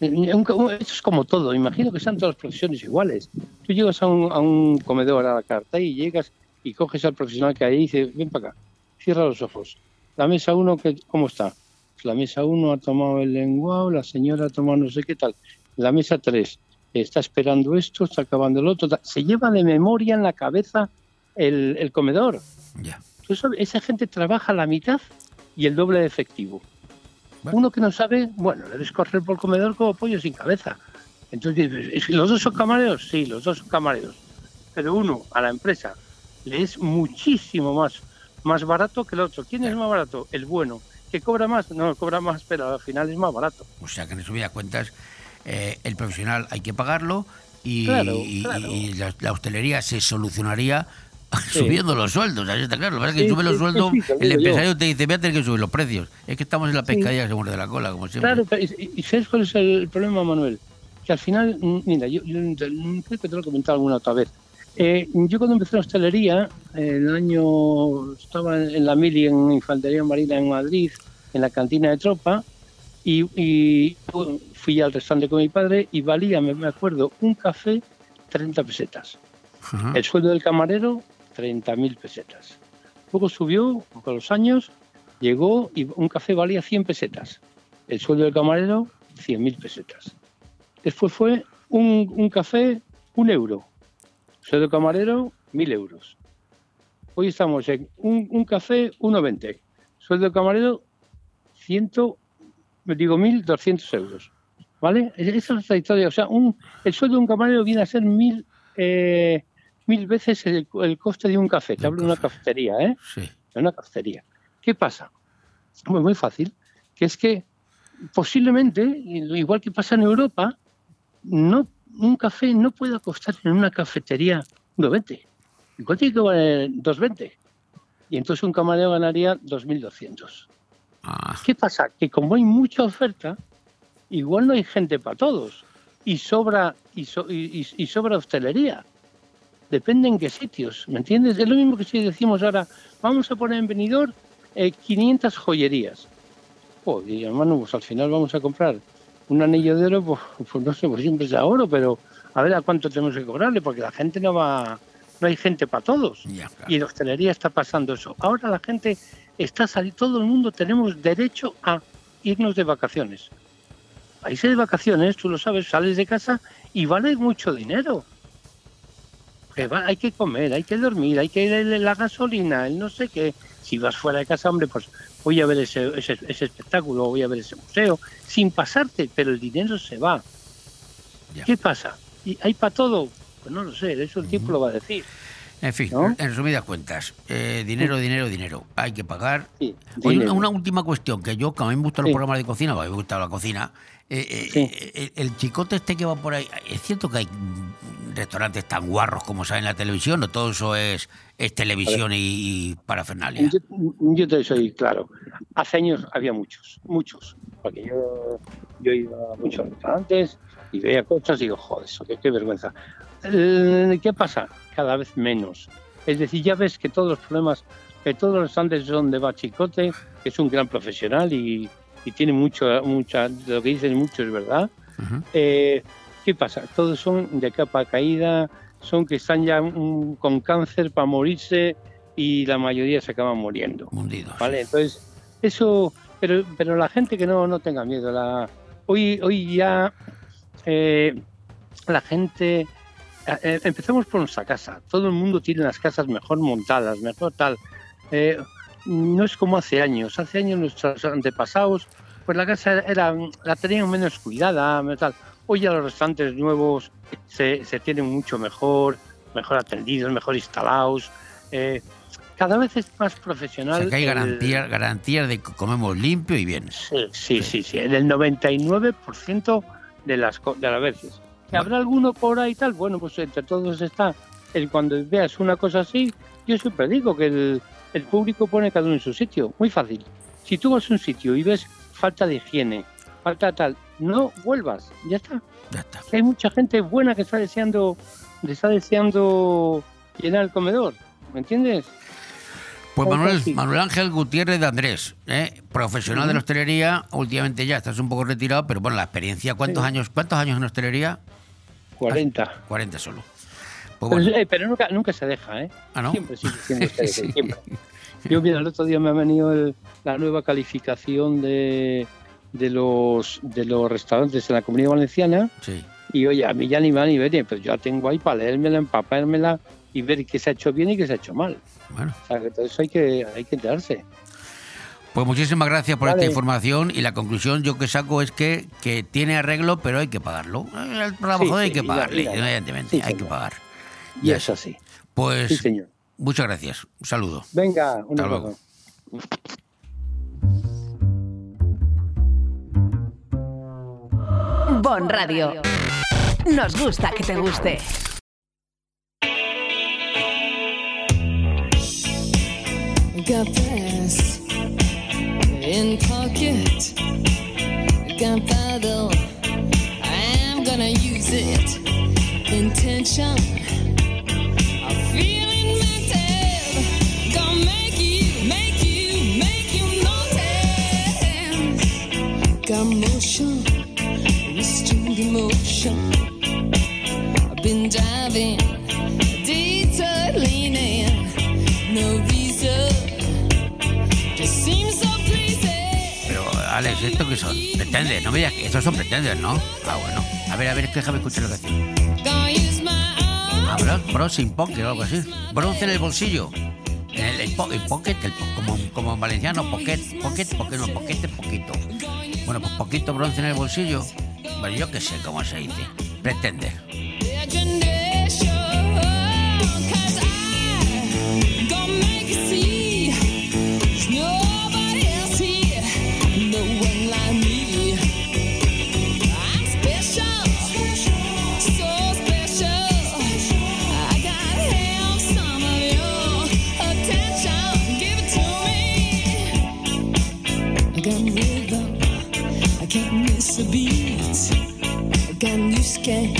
eh, esto es como todo, imagino que sean todas las profesiones iguales. Tú llegas a un, a un comedor a la carta y llegas y coges al profesional que hay y dices, ven para acá, cierra los ojos. La mesa 1, ¿cómo está? La mesa 1 ha tomado el lenguado, la señora ha tomado no sé qué tal. La mesa 3 está esperando esto, está acabando el otro. Se lleva de memoria en la cabeza el, el comedor. Sabes, esa gente trabaja la mitad y el doble de efectivo. Uno que no sabe, bueno, le ves correr por el comedor como pollo sin cabeza. Entonces dices, ¿es que ¿los dos son camareros? Sí, los dos son camareros. Pero uno a la empresa le es muchísimo más, más barato que el otro. ¿Quién es más barato? El bueno. ¿Que cobra más? No, cobra más, pero al final es más barato. O sea que en resumidas cuentas, eh, el profesional hay que pagarlo y, Claro, y- claro. y la, la hostelería se solucionaría Sí. subiendo los sueldos. Está claro. Lo que pasa es que Sí, sube los sí, sueldos, el yo. empresario te dice, voy a tener que subir los precios. Es que estamos en la pescadilla que se muerde la cola, como siempre. Claro, pero y, y ¿sabes cuál es el problema, Manuel? Que al final, mm, mira, yo, creo que te lo he comentado alguna otra vez. Eh, yo cuando empecé en hostelería, eh, el año estaba en la Mili, en Infantería Marina en Madrid, en la cantina de tropa, y, y fui al restaurante con mi padre y valía, me, acuerdo, un café 30 pesetas. El sueldo del camarero, 30.000 pesetas. Luego subió con los años llegó y un café valía 100 pesetas. El sueldo del camarero, 100.000 pesetas. Después fue un, un café, un euro. Sueldo del camarero, 1.000 euros. Hoy estamos en un, un café, 1,20. Sueldo del camarero, 100, me digo 1.200 euros. ¿Vale? Esa es la historia. O sea, un, el sueldo de un camarero viene a ser mil, eh, mil veces el, el coste de un café. Te hablo de una cafetería, ¿eh? Sí. De una cafetería. ¿Qué pasa? Muy, muy fácil. Que es que posiblemente, igual que pasa en Europa, no, un café no puede costar en una cafetería 2,20. Igual tiene que valer 2,20. Y entonces un camarero ganaría 2.200. ¿Qué pasa? Que como hay mucha oferta, igual no hay gente para todos. Y sobra, y, so- y- y- sobra hostelería. Depende en qué sitios, ¿me entiendes? Es lo mismo que si decimos ahora, vamos a poner en venidor eh, 500 joyerías. Joder, hermano, pues al final vamos a comprar un anillo de oro, pues, pues no sé, pues siempre es de oro, pero a ver a cuánto tenemos que cobrarle, porque la gente no va, no hay gente para todos. Y en hostelería está pasando eso. Ahora la gente está saliendo, todo el mundo tenemos derecho a irnos de vacaciones. A irse de vacaciones, tú lo sabes, sales de casa y vale mucho dinero. Que va- hay que comer, hay que dormir, hay que ir en la gasolina, el no sé qué. Si vas fuera de casa, hombre, pues voy a ver ese, ese, ese espectáculo, voy a ver ese museo, sin pasarte, pero el dinero se va. ¿Qué pasa? ¿Y ¿Hay para todo? Pues no lo sé, eso el tiempo lo va a decir. En fin, en resumidas cuentas, eh, dinero, dinero, dinero. Hay que pagar. Oye, dinero. una, una última cuestión, que yo, que a mí me gustan los Sí. programas de cocina, porque me gusta la cocina, eh, eh, eh, el chicote este que va por ahí, ¿es cierto que hay restaurantes tan guarros como salen en la televisión o todo eso es, es televisión y, y parafernalia? Yo, yo te soy claro. Hace años había muchos, muchos. Porque yo, yo iba a muchos restaurantes y veía cosas y digo, joder, eso, qué, qué vergüenza. ¿Qué pasa? Cada vez menos. Es decir, ya ves que todos los problemas, que todos los restaurantes son de Bachicote, que es un gran profesional y, y tiene mucho, mucha, lo que dicen mucho es verdad. Eh, ¿Qué pasa? Todos son de capa caída, son que están ya con cáncer para morirse y la mayoría se acaban muriendo. ¿Vale? Entonces, eso, pero, pero la gente que no, no tenga miedo. La, hoy, hoy ya eh, la gente. Eh, empecemos por nuestra casa. Todo el mundo tiene las casas mejor montadas, mejor tal. Eh, no es como hace años. Hace años nuestros antepasados, pues la casa era, la tenían menos cuidada, tal. Hoy ya los restaurantes nuevos se, se tienen mucho mejor, mejor atendidos, mejor instalados. eh, cada vez es más O profesional. sea, que hay el- garantía, de que comemos limpio y bien. Sí, sí, sí, sí. En el 99% de las, de las veces. ¿Que habrá alguno por ahí y tal? Bueno, pues entre todos está. El, cuando veas una cosa así, yo siempre digo que el, el público pone cada uno en su sitio. Muy fácil. Si tú vas a un sitio y ves falta de higiene, falta tal, no vuelvas. Ya está. Que Hay mucha gente buena que está deseando, está deseando llenar el comedor. ¿Me entiendes? Pues Manuel. Manuel Ángel Gutiérrez de Andrés, ¿eh? profesional de la hostelería, últimamente ya estás un poco retirado, pero bueno, la experiencia, ¿cuántos Sí. años cuántos años en hostelería? 40. 40 solo. Pues Pero, eh, nunca, nunca se deja, ¿eh? ¿Ah, no? Siempre sigue siendo hostelería, siempre. Yo, mira, el otro día me ha venido el- la nueva calificación de, de, los, de los restaurantes en la Comunidad Valenciana. Sí. Y oye, a mí ya ni va ni viene, pero yo la tengo ahí para leérmela, empapármela y ver qué se ha hecho bien y qué se ha hecho mal. Bueno. O sea, que todo eso hay que, hay que enterarse. Pues muchísimas gracias por Vale. esta información y la conclusión yo que saco es que, que tiene arreglo, pero hay que pagarlo. Eh, El trabajador Sí, hay sí, que pagarle, evidentemente, Sí, hay que pagar. Y Ya es así. Pues Sí, señor. muchas gracias. Un saludo. Venga, un Hasta abrazo. luego. Bon Radio. Nos gusta que te guste. Got this in pocket. Gunpowder. I'm gonna use it. Intention. I'm feeling mental. Gonna make you, make you, make you notice. Got motion, restrained emotion. I've been diving, pretenders, ¿esto qué son? Pretenders, no me digas que estos son pretenders, ¿no? Ah, bueno. A ver, a ver, que déjame escuchar la canción. Gonna use my Ah, bro, bro sin pocket o algo así. Bronce en el bolsillo. En el, el po- el pocket, como, como en valenciano, pocket, pocket, pocket, no, pocket poquito. Bueno, pues poquito bronce en el bolsillo. Bueno, yo qué sé cómo se dice. Pretender. game.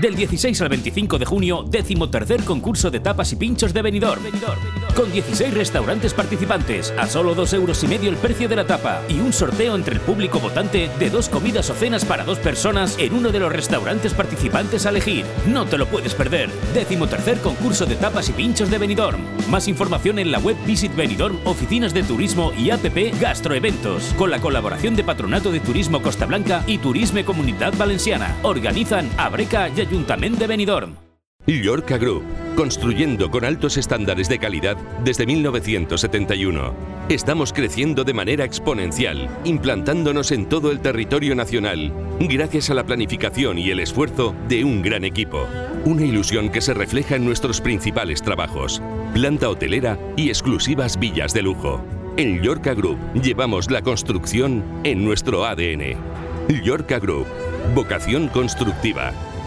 Del 16 al 25 de junio, décimo tercer concurso de tapas y pinchos de Benidorm. Con 16 restaurantes participantes, a solo 2 euros y medio el precio de la tapa y un sorteo entre el público votante de dos comidas o cenas para dos personas en uno de los restaurantes participantes a elegir. No te lo puedes perder. Décimo tercer concurso de tapas y pinchos de Benidorm. Más información en la web Visit Benidorm, oficinas de turismo y app Gastroeventos, con la colaboración de Patronato de Turismo Costa Blanca y Turisme Comunidad Valenciana. Organizan Abreca y Ayuntamiento de Benidorm. Llorca Group, construyendo con altos estándares de calidad desde 1971. Estamos creciendo de manera exponencial, implantándonos en todo el territorio nacional, gracias a la planificación y el esfuerzo de un gran equipo. Una ilusión que se refleja en nuestros principales trabajos, planta hotelera y exclusivas villas de lujo. En Llorca Group llevamos la construcción en nuestro ADN. Llorca Group, vocación constructiva.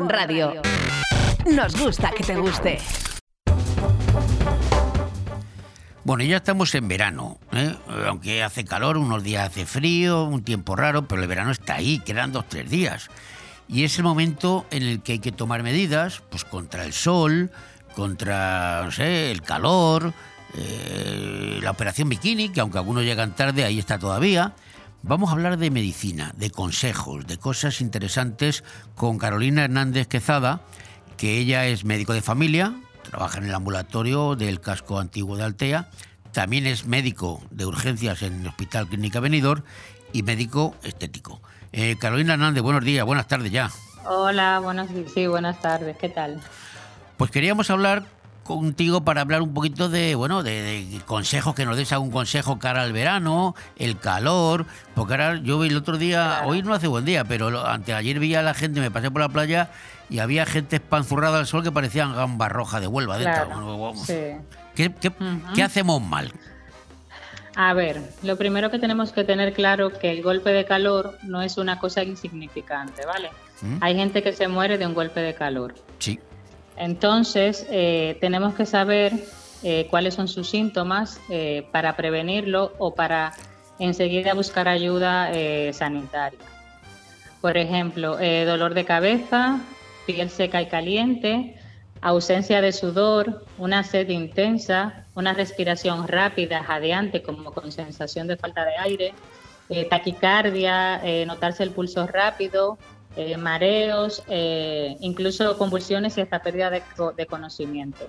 Radio. Nos gusta que te guste. Bueno, ya estamos en verano, ¿eh? aunque hace calor, unos días hace frío, un tiempo raro, pero el verano está ahí, quedan dos, tres días. Y es el momento en el que hay que tomar medidas, pues contra el sol, contra, el calor, eh, la operación bikini, que aunque algunos llegan tarde, ahí está todavía. Vamos a hablar de medicina, de consejos, de cosas interesantes con Carolina Hernández Quezada, que ella es médico de familia, trabaja en el ambulatorio del casco antiguo de Altea, también es médico de urgencias en el Hospital Clínica Benidorm y médico estético. Eh, Carolina Hernández, buenos días, buenas tardes ya. Hola, buenos, sí, buenas tardes, ¿qué tal? Pues queríamos hablar contigo para hablar un poquito de, bueno, de, de consejos, que nos des algún consejo cara al verano, el calor, porque ahora yo vi el otro día, hoy no hace buen día, pero lo- anteayer vi a la gente, me pasé por la playa y había gente espanzurrada al sol que parecían gamba roja de Huelva. Claro, Bueno, vamos. sí. ¿Qué, qué- qué hacemos mal? A ver, lo primero que tenemos que tener claro que el golpe de calor no es una cosa insignificante, ¿vale? ¿Mm? Hay gente que se muere de un golpe de calor. Sí. Entonces, eh, tenemos que saber eh, cuáles son sus síntomas eh, para prevenirlo o para enseguida buscar ayuda sanitaria. Por ejemplo, dolor de cabeza, piel seca y caliente, ausencia de sudor, una sed intensa, una respiración rápida, jadeante, como con sensación de falta de aire, taquicardia, eh, notarse el pulso rápido, eh, mareos, eh, incluso convulsiones y hasta pérdida de, de conocimiento.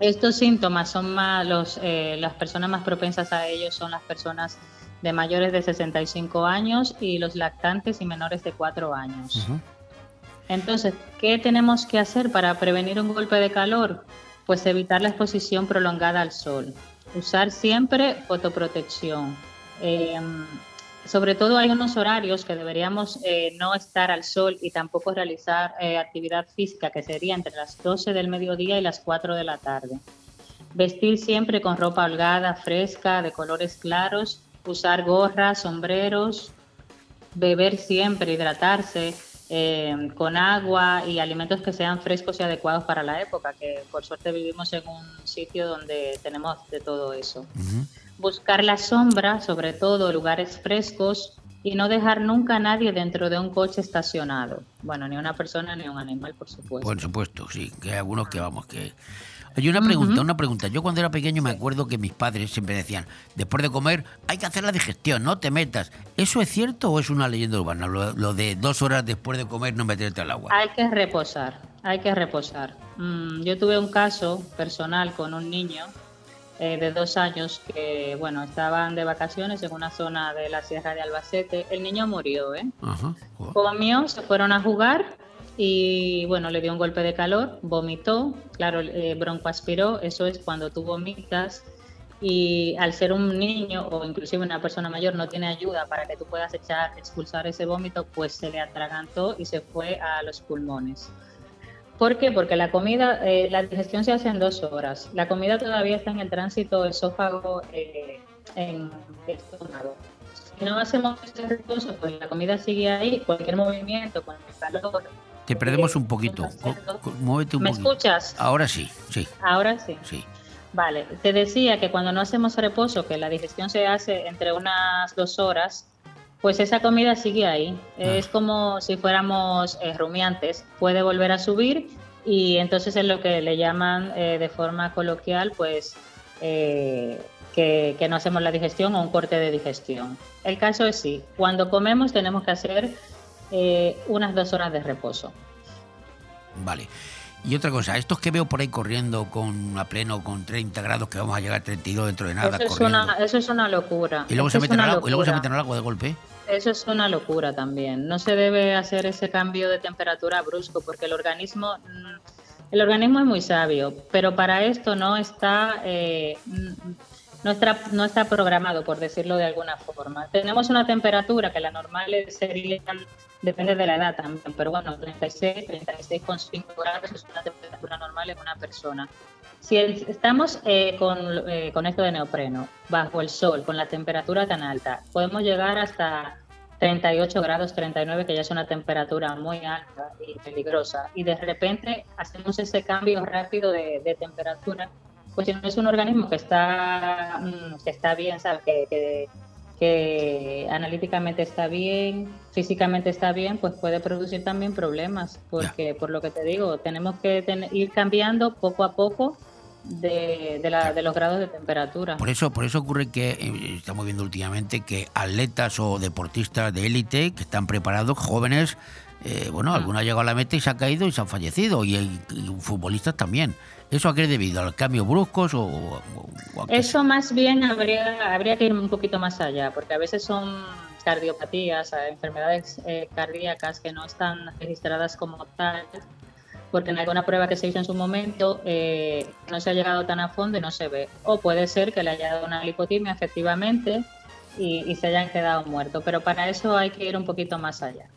Estos síntomas son más los, eh, las personas más propensas a ellos son las personas de mayores de 65 años y los lactantes y menores de 4 años. Entonces, ¿qué tenemos que hacer para prevenir un golpe de calor? Pues evitar la exposición prolongada al sol. Usar siempre fotoprotección. Eh, sobre todo hay unos horarios que deberíamos eh, no estar al sol y tampoco realizar eh, actividad física, que sería entre las 12 del mediodía y las 4 de la tarde. Vestir siempre con ropa holgada, fresca, de colores claros, usar gorras, sombreros, beber siempre, hidratarse eh, con agua y alimentos que sean frescos y adecuados para la época, que por suerte vivimos en un sitio donde tenemos de todo eso. Buscar la sombra, sobre todo lugares frescos, y no dejar nunca a nadie dentro de un coche estacionado. Bueno, ni una persona ni un animal, por supuesto. Por supuesto, sí, que hay algunos que vamos, que... Oye, una pregunta, una pregunta. Yo cuando era pequeño me acuerdo que mis padres siempre decían, después de comer hay que hacer la digestión, no te metas. ¿Eso es cierto o es una leyenda urbana? Lo, lo de dos horas después de comer no meterte al agua. Hay que reposar, hay que reposar. Mm, yo tuve un caso personal con un niño eh, de dos años que, bueno, estaban de vacaciones en una zona de la Sierra de Albacete. El niño murió, ¿eh? Ajá. Comió, se fueron a jugar y, bueno, le dio un golpe de calor, vomitó, claro, eh, broncoaspiró, eso es cuando tú vomitas y al ser un niño o inclusive una persona mayor no tiene ayuda para que tú puedas echar, expulsar ese vómito, pues se le atragantó y se fue a los pulmones. ¿Por qué? Porque la comida, eh, la digestión se hace en dos horas. La comida todavía está en el tránsito esófago eh, en el estómago. Si no hacemos ese reposo, pues la comida sigue ahí, cualquier movimiento el calor. Te perdemos un poquito. Muévete un ¿Me poquito. escuchas? Ahora sí, sí, Ahora sí. sí. Vale, te decía que cuando no hacemos reposo, que la digestión se hace entre unas dos horas, pues esa comida sigue ahí. Es como si fuéramos eh, rumiantes. Puede volver a subir y entonces es lo que le llaman eh, de forma coloquial, pues eh, que, que no hacemos la digestión o un corte de digestión. El caso es sí, cuando comemos tenemos que hacer eh, unas dos horas de reposo. Vale. Y otra cosa, estos que veo por ahí corriendo con a pleno con 30 grados, que vamos a llegar a 32 dentro de nada, Eso es, corriendo. una, eso es una locura. Y luego, se Eso meten al agua, y luego se meten al agua de golpe. Eso es una locura también. No se debe hacer ese cambio de temperatura brusco porque el organismo, mm, el organismo es muy sabio, pero para esto no está, eh, mm, no está, no está programado, por decirlo de alguna forma. Tenemos una temperatura que la normal sería, depende de la edad también, pero bueno, 36, 36,5 grados es una temperatura normal en una persona. Si el- estamos eh, con, eh, con esto de neopreno, bajo el sol, con la temperatura tan alta, podemos llegar hasta 38 grados, 39, que ya es una temperatura muy alta y peligrosa. Y de repente hacemos ese cambio rápido de, de temperatura. Pues si no es un organismo que está, mm, que está bien, ¿sabes? Que, que, que analíticamente está bien, físicamente está bien, pues puede producir también problemas. Porque, por lo que te digo, tenemos que ten- ir cambiando poco a poco de, de, la- de los grados de temperatura. Por eso, por eso ocurre que eh, estamos viendo últimamente que atletas o deportistas de élite que están preparados, jóvenes, eh, bueno, algunos han llegado a la meta y se han caído y se han fallecido, y, futbolistas también. ¿Eso a qué es debido? ¿A los cambios bruscos o, o- o a qué? Eso más bien habría, habría que ir un poquito más allá, porque a veces son cardiopatías, eh, enfermedades eh, cardíacas que no están registradas como tal, porque en alguna prueba que se hizo en su momento eh, no se ha llegado tan a fondo y no se ve. O puede ser que le haya dado una lipotimia efectivamente y, y se hayan quedado muertos, pero para eso hay que ir un poquito más allá.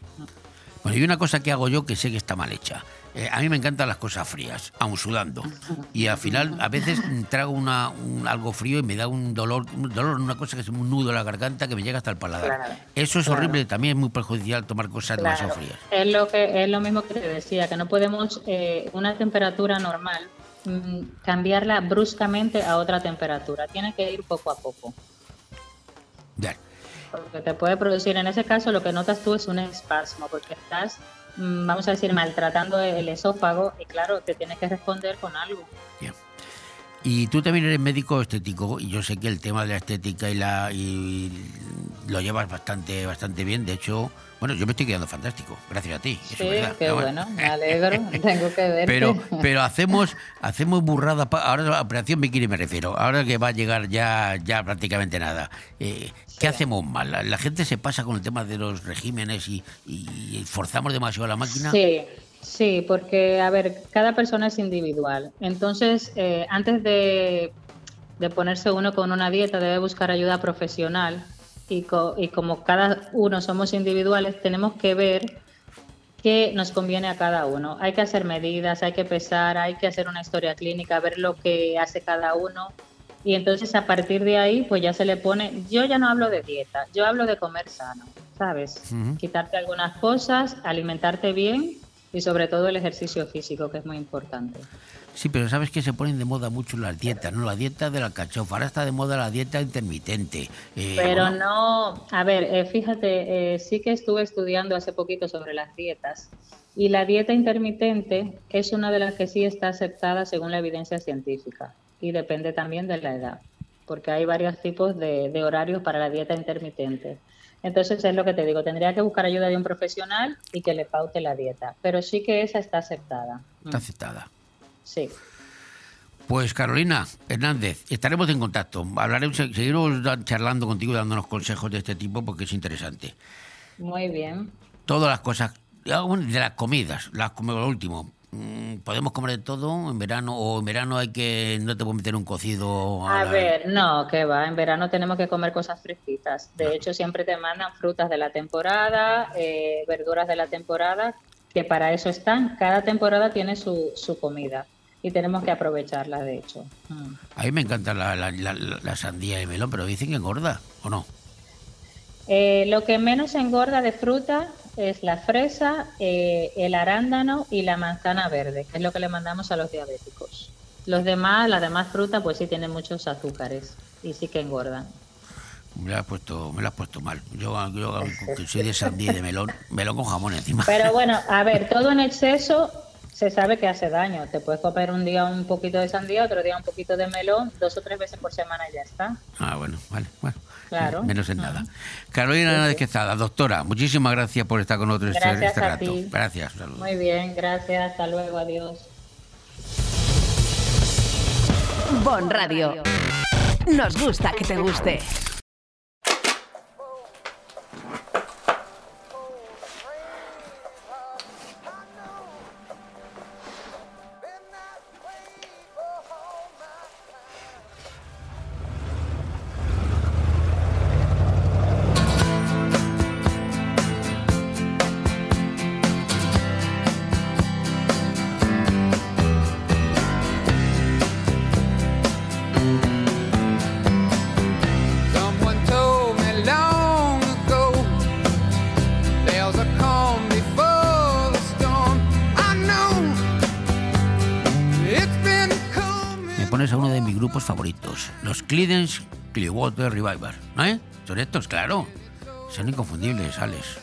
Bueno, y una cosa que hago yo que sé que está mal hecha. Eh, a mí me encantan las cosas frías, aun sudando. Y al final, a veces mm, trago una, un- algo frío y me da un dolor, un dolor, una cosa que es un nudo en la garganta que me llega hasta el paladar. Claro, Eso es claro. horrible, también es muy perjudicial tomar cosas demasiado Claro, frías. es lo que es lo mismo que te decía, que no podemos eh, una temperatura normal mm, cambiarla bruscamente a otra temperatura. Tiene que ir poco a poco. Ya. Porque te puede producir, en ese caso, lo que notas tú es un espasmo, porque estás, vamos a decir, maltratando el esófago y claro, te tienes que responder con algo. Y tú también eres médico estético y yo sé que el tema de la estética y la y lo llevas bastante bastante bien. De hecho, bueno, yo me estoy quedando fantástico, gracias a ti. Sí, es qué bueno, me alegro, tengo que verte. Pero, pero hacemos, hacemos burradas. pa- Ahora la operación bikini me refiero. Ahora que va a llegar ya, ya prácticamente nada. Eh, ¿Qué hacemos mal? La, gente se pasa con el tema de los regímenes y, y forzamos demasiado la máquina. Sí, sí, porque, a ver, cada persona es individual. Entonces, eh, antes de, de ponerse uno con una dieta, debe buscar ayuda profesional. Y, co- y como cada uno somos individuales, tenemos que ver qué nos conviene a cada uno. Hay que hacer medidas, hay que pesar, hay que hacer una historia clínica, ver lo que hace cada uno. Y entonces a partir de ahí, pues ya se le pone, yo ya no hablo de dieta, yo hablo de comer sano, ¿sabes? Quitarte algunas cosas, alimentarte bien y sobre todo el ejercicio físico, que es muy importante. Sí, pero sabes que se ponen de moda mucho las dietas, ¿no? La dieta de la alcachofa, ahora está de moda la dieta intermitente. eh, Pero ¿no? no, a ver, eh, fíjate, eh, sí que estuve estudiando hace poquito sobre las dietas y la dieta intermitente es una de las que sí está aceptada según la evidencia científica y depende también de la edad, porque hay varios tipos de, de horarios para la dieta intermitente. Entonces es lo que te digo, tendría que buscar ayuda de un profesional y que le paute la dieta, pero sí que esa está aceptada. Está aceptada. Sí. Pues Carolina Hernández, estaremos en contacto. Hablaremos, seguiremos charlando contigo, dándonos consejos de este tipo porque es interesante. Muy bien. Todas las cosas, bueno, de las comidas, las comidas, lo último. Mm, Podemos comer de todo en verano o en verano hay que no te puedes meter un cocido. A la- ver, no, que va, en verano tenemos que comer cosas fresquitas. De hecho, siempre te mandan frutas de la temporada, eh, verduras de la temporada, que para eso están. Cada temporada tiene su, su comida y tenemos que aprovecharla, de hecho. Mm. A mí me encanta la, la- la- la- la sandía de melón, pero dicen que engorda, ¿o no? Eh, lo que menos engorda de fruta es la fresa, eh, el arándano y la manzana verde, que es lo que le mandamos a los diabéticos. Los demás, las demás frutas, pues sí tienen muchos azúcares y sí que engordan. Me la has puesto, me la has puesto mal. Yo, yo soy de sandía y de melón, melón con jamón encima. Pero bueno, a ver, todo en exceso se sabe que hace daño. Te puedes comer un día un poquito de sandía, otro día un poquito de melón, dos o tres veces por semana y ya está. Ah, bueno, vale, bueno. Claro. Menos en nada. Carolina Hernández Quezada, doctora, muchísimas gracias por estar con nosotros este, Gracias este a rato. ti. Gracias, saludos. Muy bien, gracias, hasta luego, adiós. Bon Radio. Nos gusta que te guste. Creedence Clearwater Revival. ¿No eh? Son estos, claro. Son inconfundibles, Alex.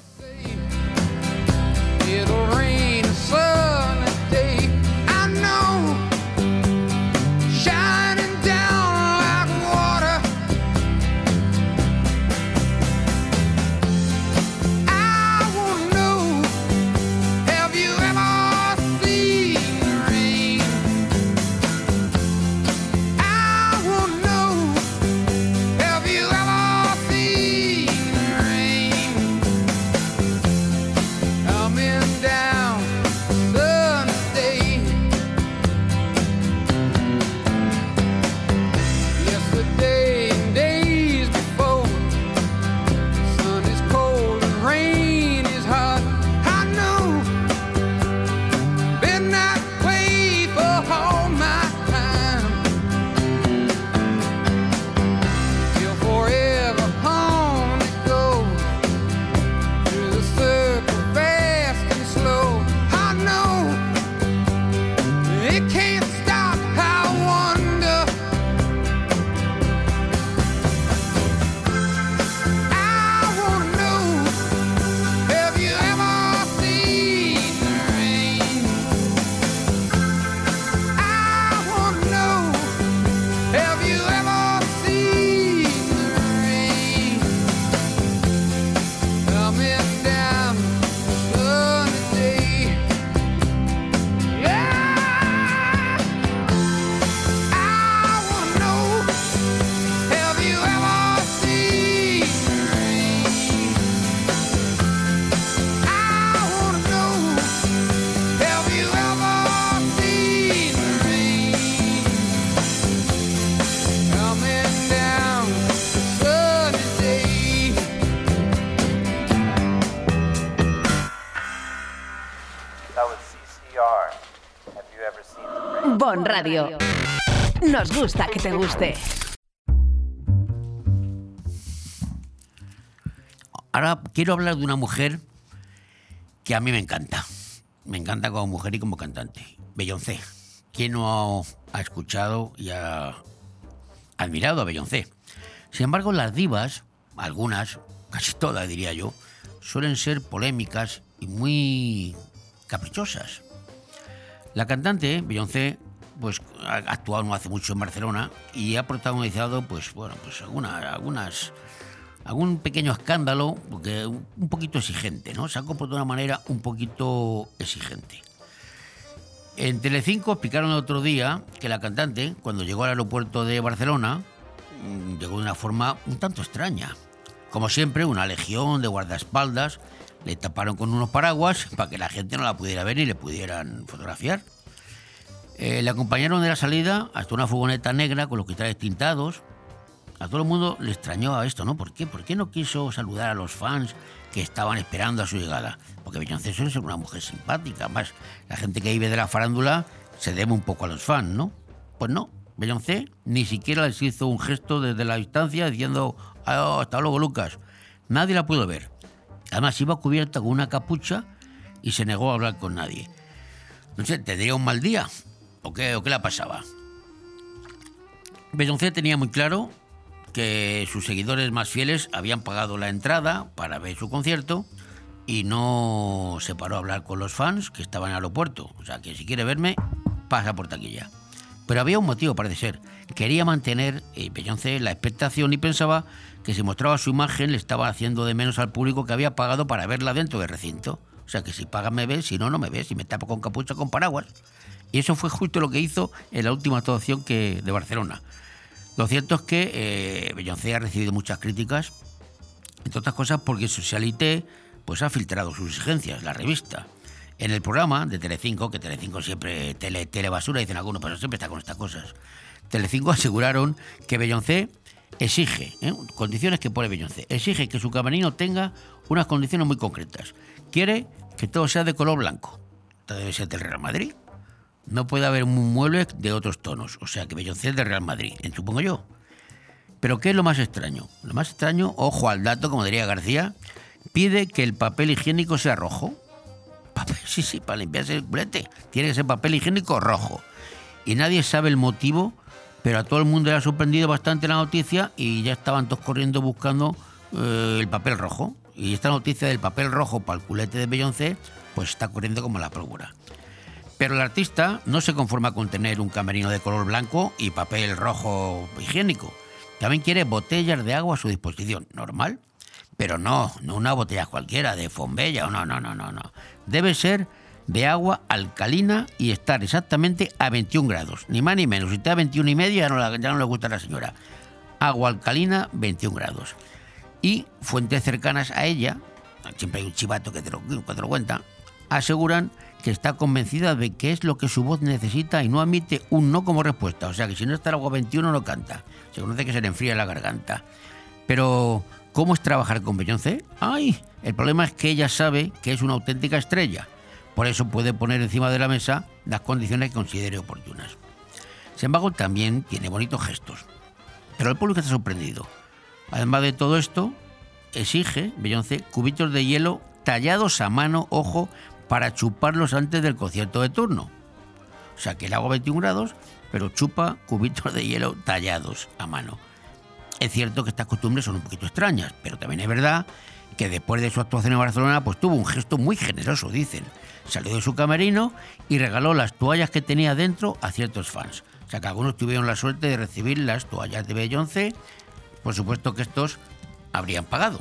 Radio. Nos gusta que te guste. Ahora quiero hablar de una mujer que a mí me encanta. me encanta como mujer y como cantante. Beyoncé. ¿Quién no ha escuchado y ha admirado a Beyoncé? Sin embargo, las divas, algunas, casi todas diría yo, suelen ser polémicas y muy caprichosas. La cantante, Beyoncé, pues ha actuado no hace mucho en Barcelona y ha protagonizado, pues bueno, pues alguna- algunas, algún pequeño escándalo, porque un poquito exigente, ¿no? Se ha comportado de una manera un poquito exigente. En Telecinco explicaron el otro día que la cantante, cuando llegó al aeropuerto de Barcelona, mm, llegó de una forma un tanto extraña. Como siempre, una legión de guardaespaldas le taparon con unos paraguas para que la gente no la pudiera ver y le pudieran fotografiar. Eh, le acompañaron de la salida hasta una furgoneta negra con los cristales tintados. A todo el mundo le extrañó a esto, ¿no? ¿Por qué? ¿Por qué no quiso saludar a los fans que estaban esperando a su llegada? Porque Beyoncé ser una mujer simpática. Más, la gente que vive de la farándula se debe un poco a los fans, ¿no? Pues no, Beyoncé ni siquiera les hizo un gesto desde la distancia diciendo "Ah, hasta luego, Lucas. Nadie la pudo ver. Además, iba cubierta con una capucha y se negó a hablar con nadie. No sé, ¿tendría un mal día? ¿O qué, o qué la pasaba? Beyoncé tenía muy claro que sus seguidores más fieles habían pagado la entrada para ver su concierto y no se paró a hablar con los fans que estaban en el aeropuerto. O sea, que si quiere verme, pasa por taquilla. Pero había un motivo, parece ser. Quería mantener eh, Beyoncé la expectación y pensaba que si mostraba su imagen le estaba haciendo de menos al público que había pagado para verla dentro del recinto. O sea, que si pagas me ves, si no, no me ves. Si me tapo con capucha, con paraguas. Y eso fue justo lo que hizo en la última actuación que, de Barcelona. Lo cierto es que eh, Beyoncé ha recibido muchas críticas, entre otras cosas porque Socialité pues, ha filtrado sus exigencias, la revista. En el programa de Telecinco, que Telecinco siempre tele, telebasura, dicen algunos, pero siempre está con estas cosas. Telecinco aseguraron que Beyoncé exige, ¿eh? condiciones que pone Beyoncé, exige que su camerino tenga unas condiciones muy concretas. Quiere que todo sea de color blanco. Debe ser del Real Madrid. No puede haber un mueble de otros tonos. O sea que Beyoncé es del Real Madrid, supongo yo. Pero ¿qué es lo más extraño? Lo más extraño, ojo al dato, como diría García, pide que el papel higiénico sea rojo. Sí, sí, para limpiarse el culete. Tiene que ser papel higiénico rojo. Y nadie sabe el motivo, pero a todo el mundo le ha sorprendido bastante la noticia y ya estaban todos corriendo buscando eh, el papel rojo. Y esta noticia del papel rojo para el culete de Beyoncé, pues está corriendo como la pólvora. Pero el artista no se conforma con tener un camerino de color blanco y papel rojo higiénico. También quiere botellas de agua a su disposición. Normal. Pero no, no una botella cualquiera de Fombella. No, no, no, no, no. Debe ser de agua alcalina y estar exactamente a 21 grados. Ni más ni menos. Si está a 21 y medio ya no, le gusta a la señora. Agua alcalina, 21 grados. Y fuentes cercanas a ella, siempre hay un chivato que te lo cuenta, aseguran que está convencida de que es lo que su voz necesita y no admite un no como respuesta. O sea que si no está el agua 21 no canta. Se conoce que se le enfría la garganta. Pero, ¿cómo es trabajar con Beyoncé? ¡Ay! El problema es que ella sabe que es una auténtica estrella. Por eso puede poner encima de la mesa las condiciones que considere oportunas. Sin embargo, también tiene bonitos gestos. Pero el público está sorprendido. Además de todo esto, exige, Beyoncé, cubitos de hielo tallados a mano, ojo, para chuparlos antes del concierto de turno. O sea que el agua 21 grados, pero chupa cubitos de hielo tallados a mano. Es cierto que estas costumbres son un poquito extrañas, pero también es verdad que después de su actuación en Barcelona, pues tuvo un gesto muy generoso, dicen. Salió de su camerino y regaló las toallas que tenía dentro a ciertos fans. O sea que algunos tuvieron la suerte de recibir las toallas de Beyoncé. Por supuesto que estos habrían pagado.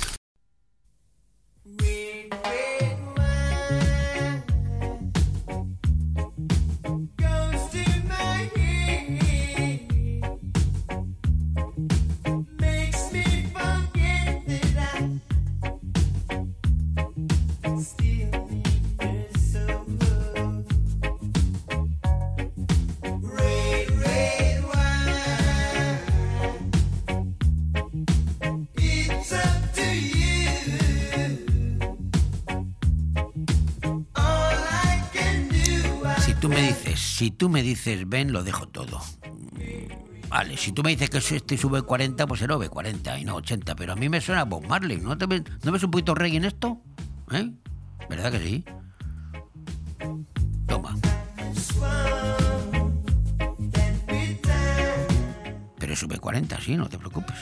Tú me dices ven, lo dejo todo. Vale, si tú me dices que este sube 40, pues será V40 y no 80. Pero a mí me suena Bob Marley. ¿No, te ves, ¿no ves un poquito reggae en esto? ¿Eh? ¿Verdad que sí? Toma. Pero sube 40, sí, no te preocupes.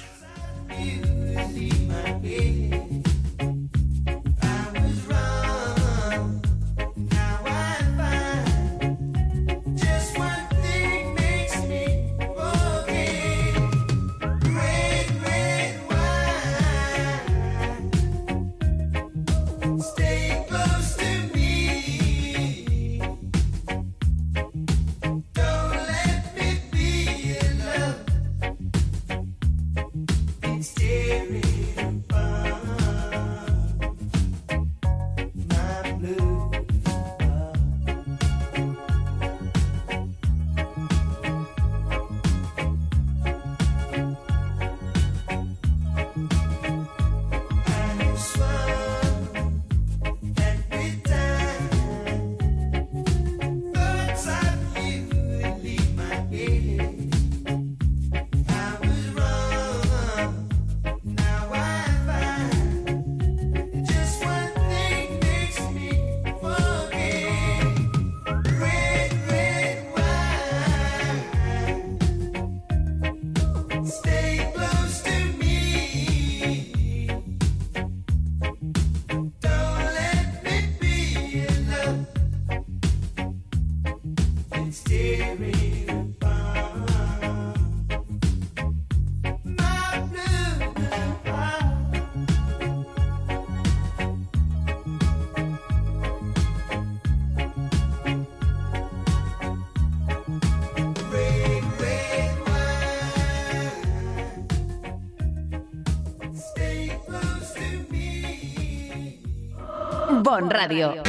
Radio.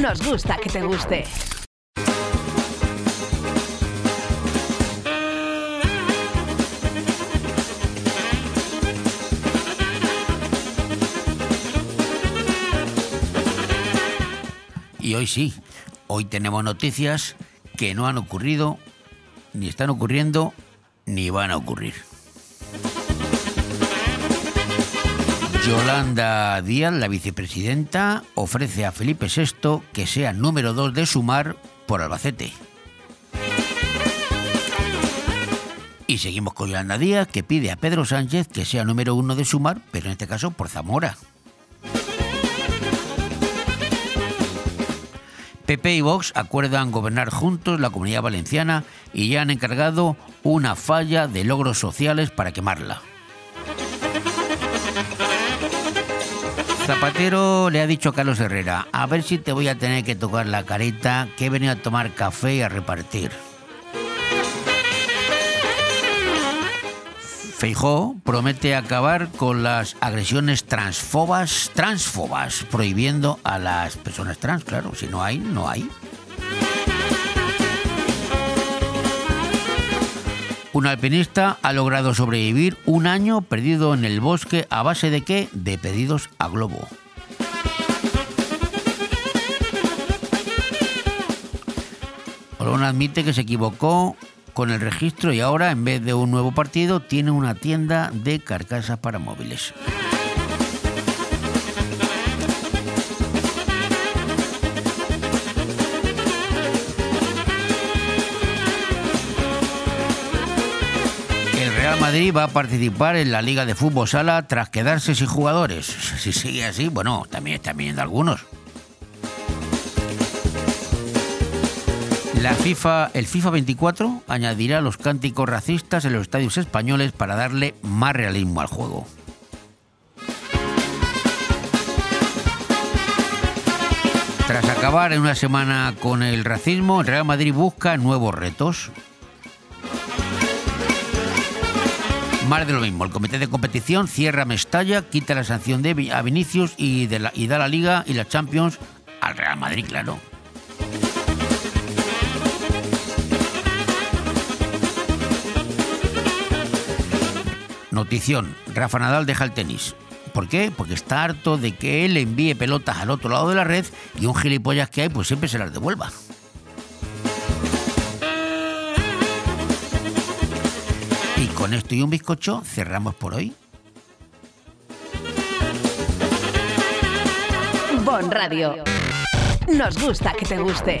Nos gusta que te guste. Y hoy sí, hoy tenemos noticias que no han ocurrido, ni están ocurriendo, ni van a ocurrir. Yolanda Díaz, la vicepresidenta, ofrece a Felipe VI que sea número dos de Sumar por Albacete. Y seguimos con Yolanda Díaz, que pide a Pedro Sánchez que sea número uno de Sumar, pero en este caso por Zamora. PP y Vox acuerdan gobernar juntos la comunidad valenciana y ya han encargado una falla de logros sociales para quemarla. Zapatero le ha dicho a Carlos Herrera, a ver si te voy a tener que tocar la carita, que he venido a tomar café y a repartir. Feijó promete acabar con las agresiones transfobas, transfobas, prohibiendo a las personas trans, claro, si no hay, no hay. Un alpinista ha logrado sobrevivir un año perdido en el bosque a base de qué? De pedidos a globo. Olona admite que se equivocó con el registro y ahora, en vez de un nuevo partido, tiene una tienda de carcasas para móviles. Madrid va a participar en la Liga de Fútbol Sala tras quedarse sin jugadores. Si sigue así, bueno, también están viniendo algunos. La FIFA, el FIFA 24 añadirá los cánticos racistas en los estadios españoles para darle más realismo al juego. Tras acabar en una semana con el racismo, el Real Madrid busca nuevos retos. Más de lo mismo, el comité de competición cierra Mestalla, quita la sanción de a Vinicius y, y da la Liga y la Champions al Real Madrid, claro. Notición, Rafa Nadal deja el tenis. ¿Por qué? Porque está harto de que él envíe pelotas al otro lado de la red y un gilipollas que hay pues siempre se las devuelva. Con esto y un bizcocho cerramos por hoy. Bon Radio. Nos gusta que te guste.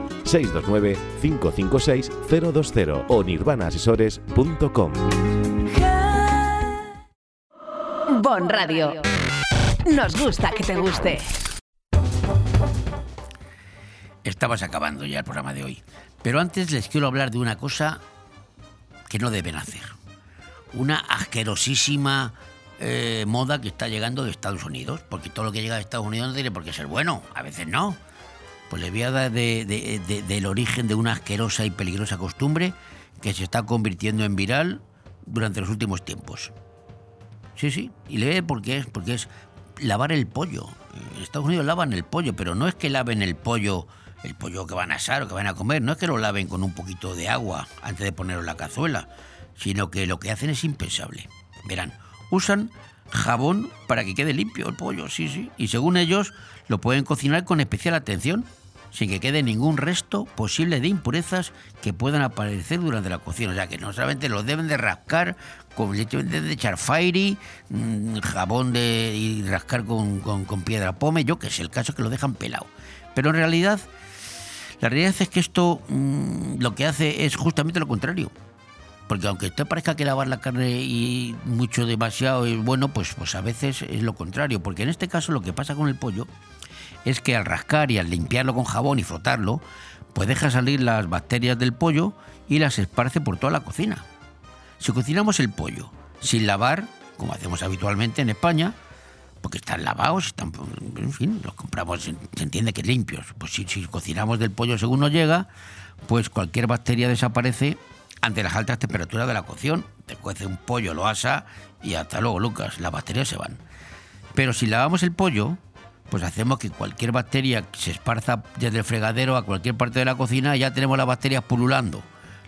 629-556-020 o nirvanaasesores.com. Bon Radio. Nos gusta que te guste. Estamos acabando ya el programa de hoy. Pero antes les quiero hablar de una cosa que no deben hacer. Una asquerosísima eh, moda que está llegando de Estados Unidos. Porque todo lo que llega de Estados Unidos no tiene por qué ser bueno. A veces no. Pues les voy a dar de- de- de- del origen de una asquerosa y peligrosa costumbre que se está convirtiendo en viral durante los últimos tiempos. Sí, sí. Y lee por qué es, porque es lavar el pollo. En Estados Unidos lavan el pollo, pero no es que laven el pollo, el pollo que van a asar o que van a comer, no es que lo laven con un poquito de agua antes de ponerlo en la cazuela, sino que lo que hacen es impensable. Verán, usan jabón para que quede limpio el pollo, sí, sí. Y según ellos, lo pueden cocinar con especial atención, sin que quede ningún resto posible de impurezas que puedan aparecer durante la cocción. O sea, que no solamente lo deben de rascar con deben de echar fairy, mm, jabón de, y rascar con, con- con piedra pome, yo que sé, el caso es que lo dejan pelado. Pero en realidad, la realidad es que esto mm, lo que hace es justamente lo contrario. Porque aunque te parezca que lavar la carne y mucho demasiado es bueno, pues, pues a veces es lo contrario. Porque en este caso lo que pasa con el pollo es que al rascar y al limpiarlo con jabón y frotarlo, pues deja salir las bacterias del pollo y las esparce por toda la cocina. Si cocinamos el pollo sin lavar, como hacemos habitualmente en España, porque están lavados, están, en fin, los compramos, se entiende que limpios. Pues si, si cocinamos del pollo según nos llega, pues cualquier bacteria desaparece ante las altas temperaturas de la cocción. Te cuece un pollo, lo asa y hasta luego, Lucas, las bacterias se van. Pero si lavamos el pollo, pues hacemos que cualquier bacteria se esparza desde el fregadero a cualquier parte de la cocina, ya tenemos las bacterias pululando.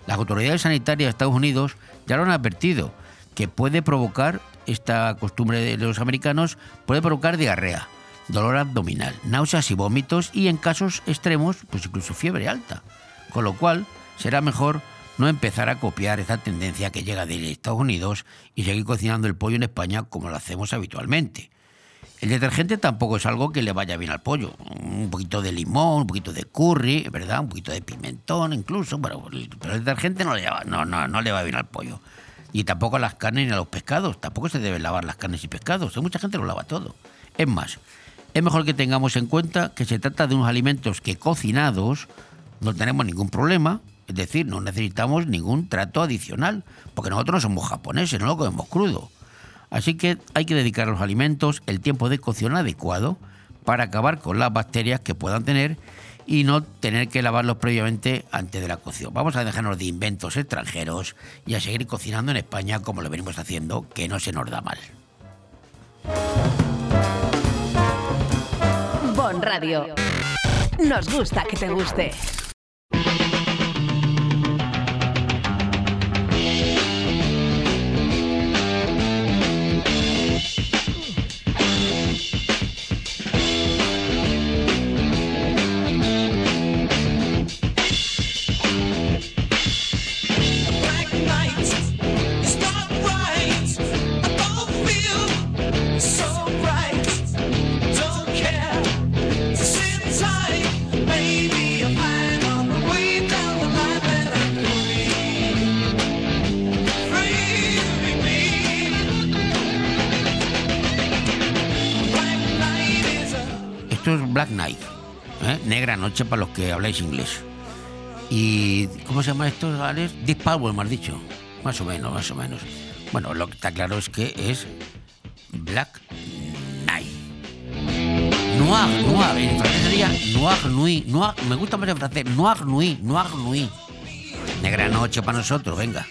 Las autoridades sanitarias de Estados Unidos ya lo han advertido, que puede provocar, esta costumbre de los americanos, puede provocar diarrea, dolor abdominal, náuseas y vómitos y en casos extremos, pues incluso fiebre alta. Con lo cual, será mejor no empezar a copiar esa tendencia que llega de Estados Unidos y seguir cocinando el pollo en España como lo hacemos habitualmente. El detergente tampoco es algo que le vaya bien al pollo. Un poquito de limón, un poquito de curry, ¿verdad? Un poquito de pimentón incluso. Bueno, pero el detergente no le, va, no, no, no le va bien al pollo. Y tampoco a las carnes ni a los pescados. Tampoco se deben lavar las carnes y pescados. Mucha gente lo lava todo. Es más, es mejor que tengamos en cuenta que se trata de unos alimentos que cocinados no tenemos ningún problema. Es decir, no necesitamos ningún trato adicional. Porque nosotros no somos japoneses, no lo comemos crudo. Así que hay que dedicar a los alimentos el tiempo de cocción adecuado para acabar con las bacterias que puedan tener y no tener que lavarlos previamente antes de la cocción. Vamos a dejarnos de inventos extranjeros y a seguir cocinando en España como lo venimos haciendo, que no se nos da mal. Bon Radio. Nos gusta que te guste. Black Night, ¿eh? negra noche para los que habláis inglés. ¿Y cómo se llama esto, Alex? Deep Power, me has dicho. Más o menos, más o menos. Bueno, lo que está claro es que es Black Night. Noir, noir, en francés sería Noir Nuit. Noir, me gusta más en francés, Noir Nuit, Noir Nuit. Negra noche para nosotros, venga.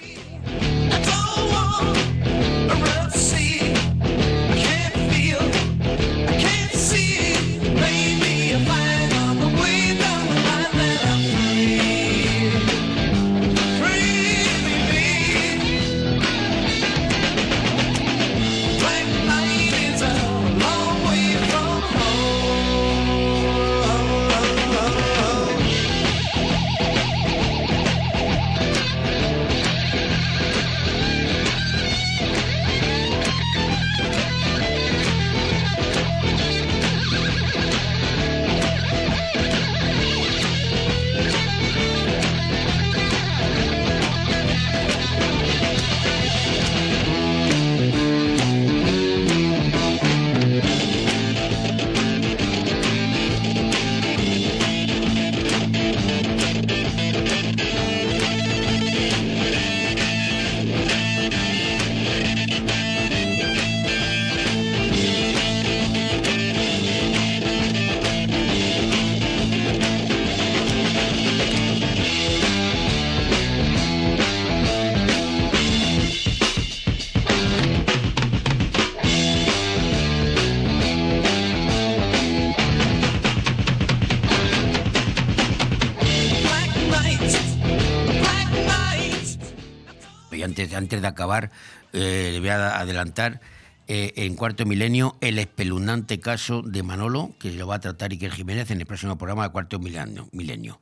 De acabar, eh, le voy a adelantar eh, en cuarto milenio el espeluznante caso de Manolo, que lo va a tratar Iker Jiménez en el próximo programa de cuarto milenio. milenio.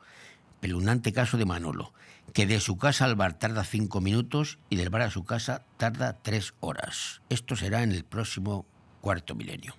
Espeluznante caso de Manolo, que de su casa al bar tarda cinco minutos y del bar a su casa tarda tres horas. Esto será en el próximo cuarto milenio.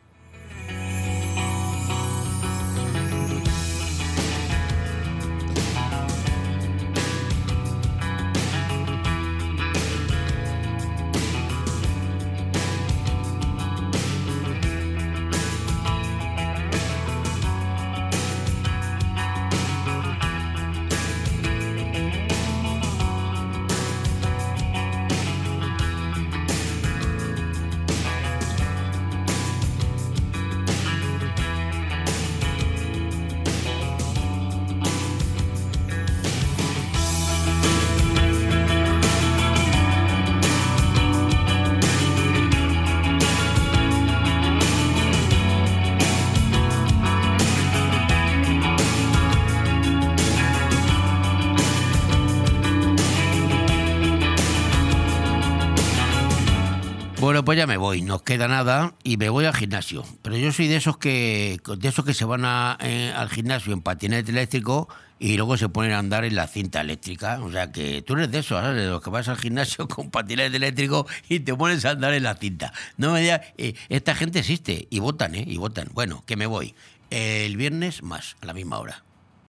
Nos queda nada y me voy al gimnasio. Pero yo soy de esos que de esos que se van eh, al gimnasio en patinete eléctrico y luego se ponen a andar en la cinta eléctrica. O sea que tú eres de esos, ¿sabes? De los que vas al gimnasio con patinete eléctrico y te pones a andar en la cinta. No me digas, eh, esta gente existe y votan, ¿eh? Y votan. Bueno, que me voy. El viernes más, a la misma hora.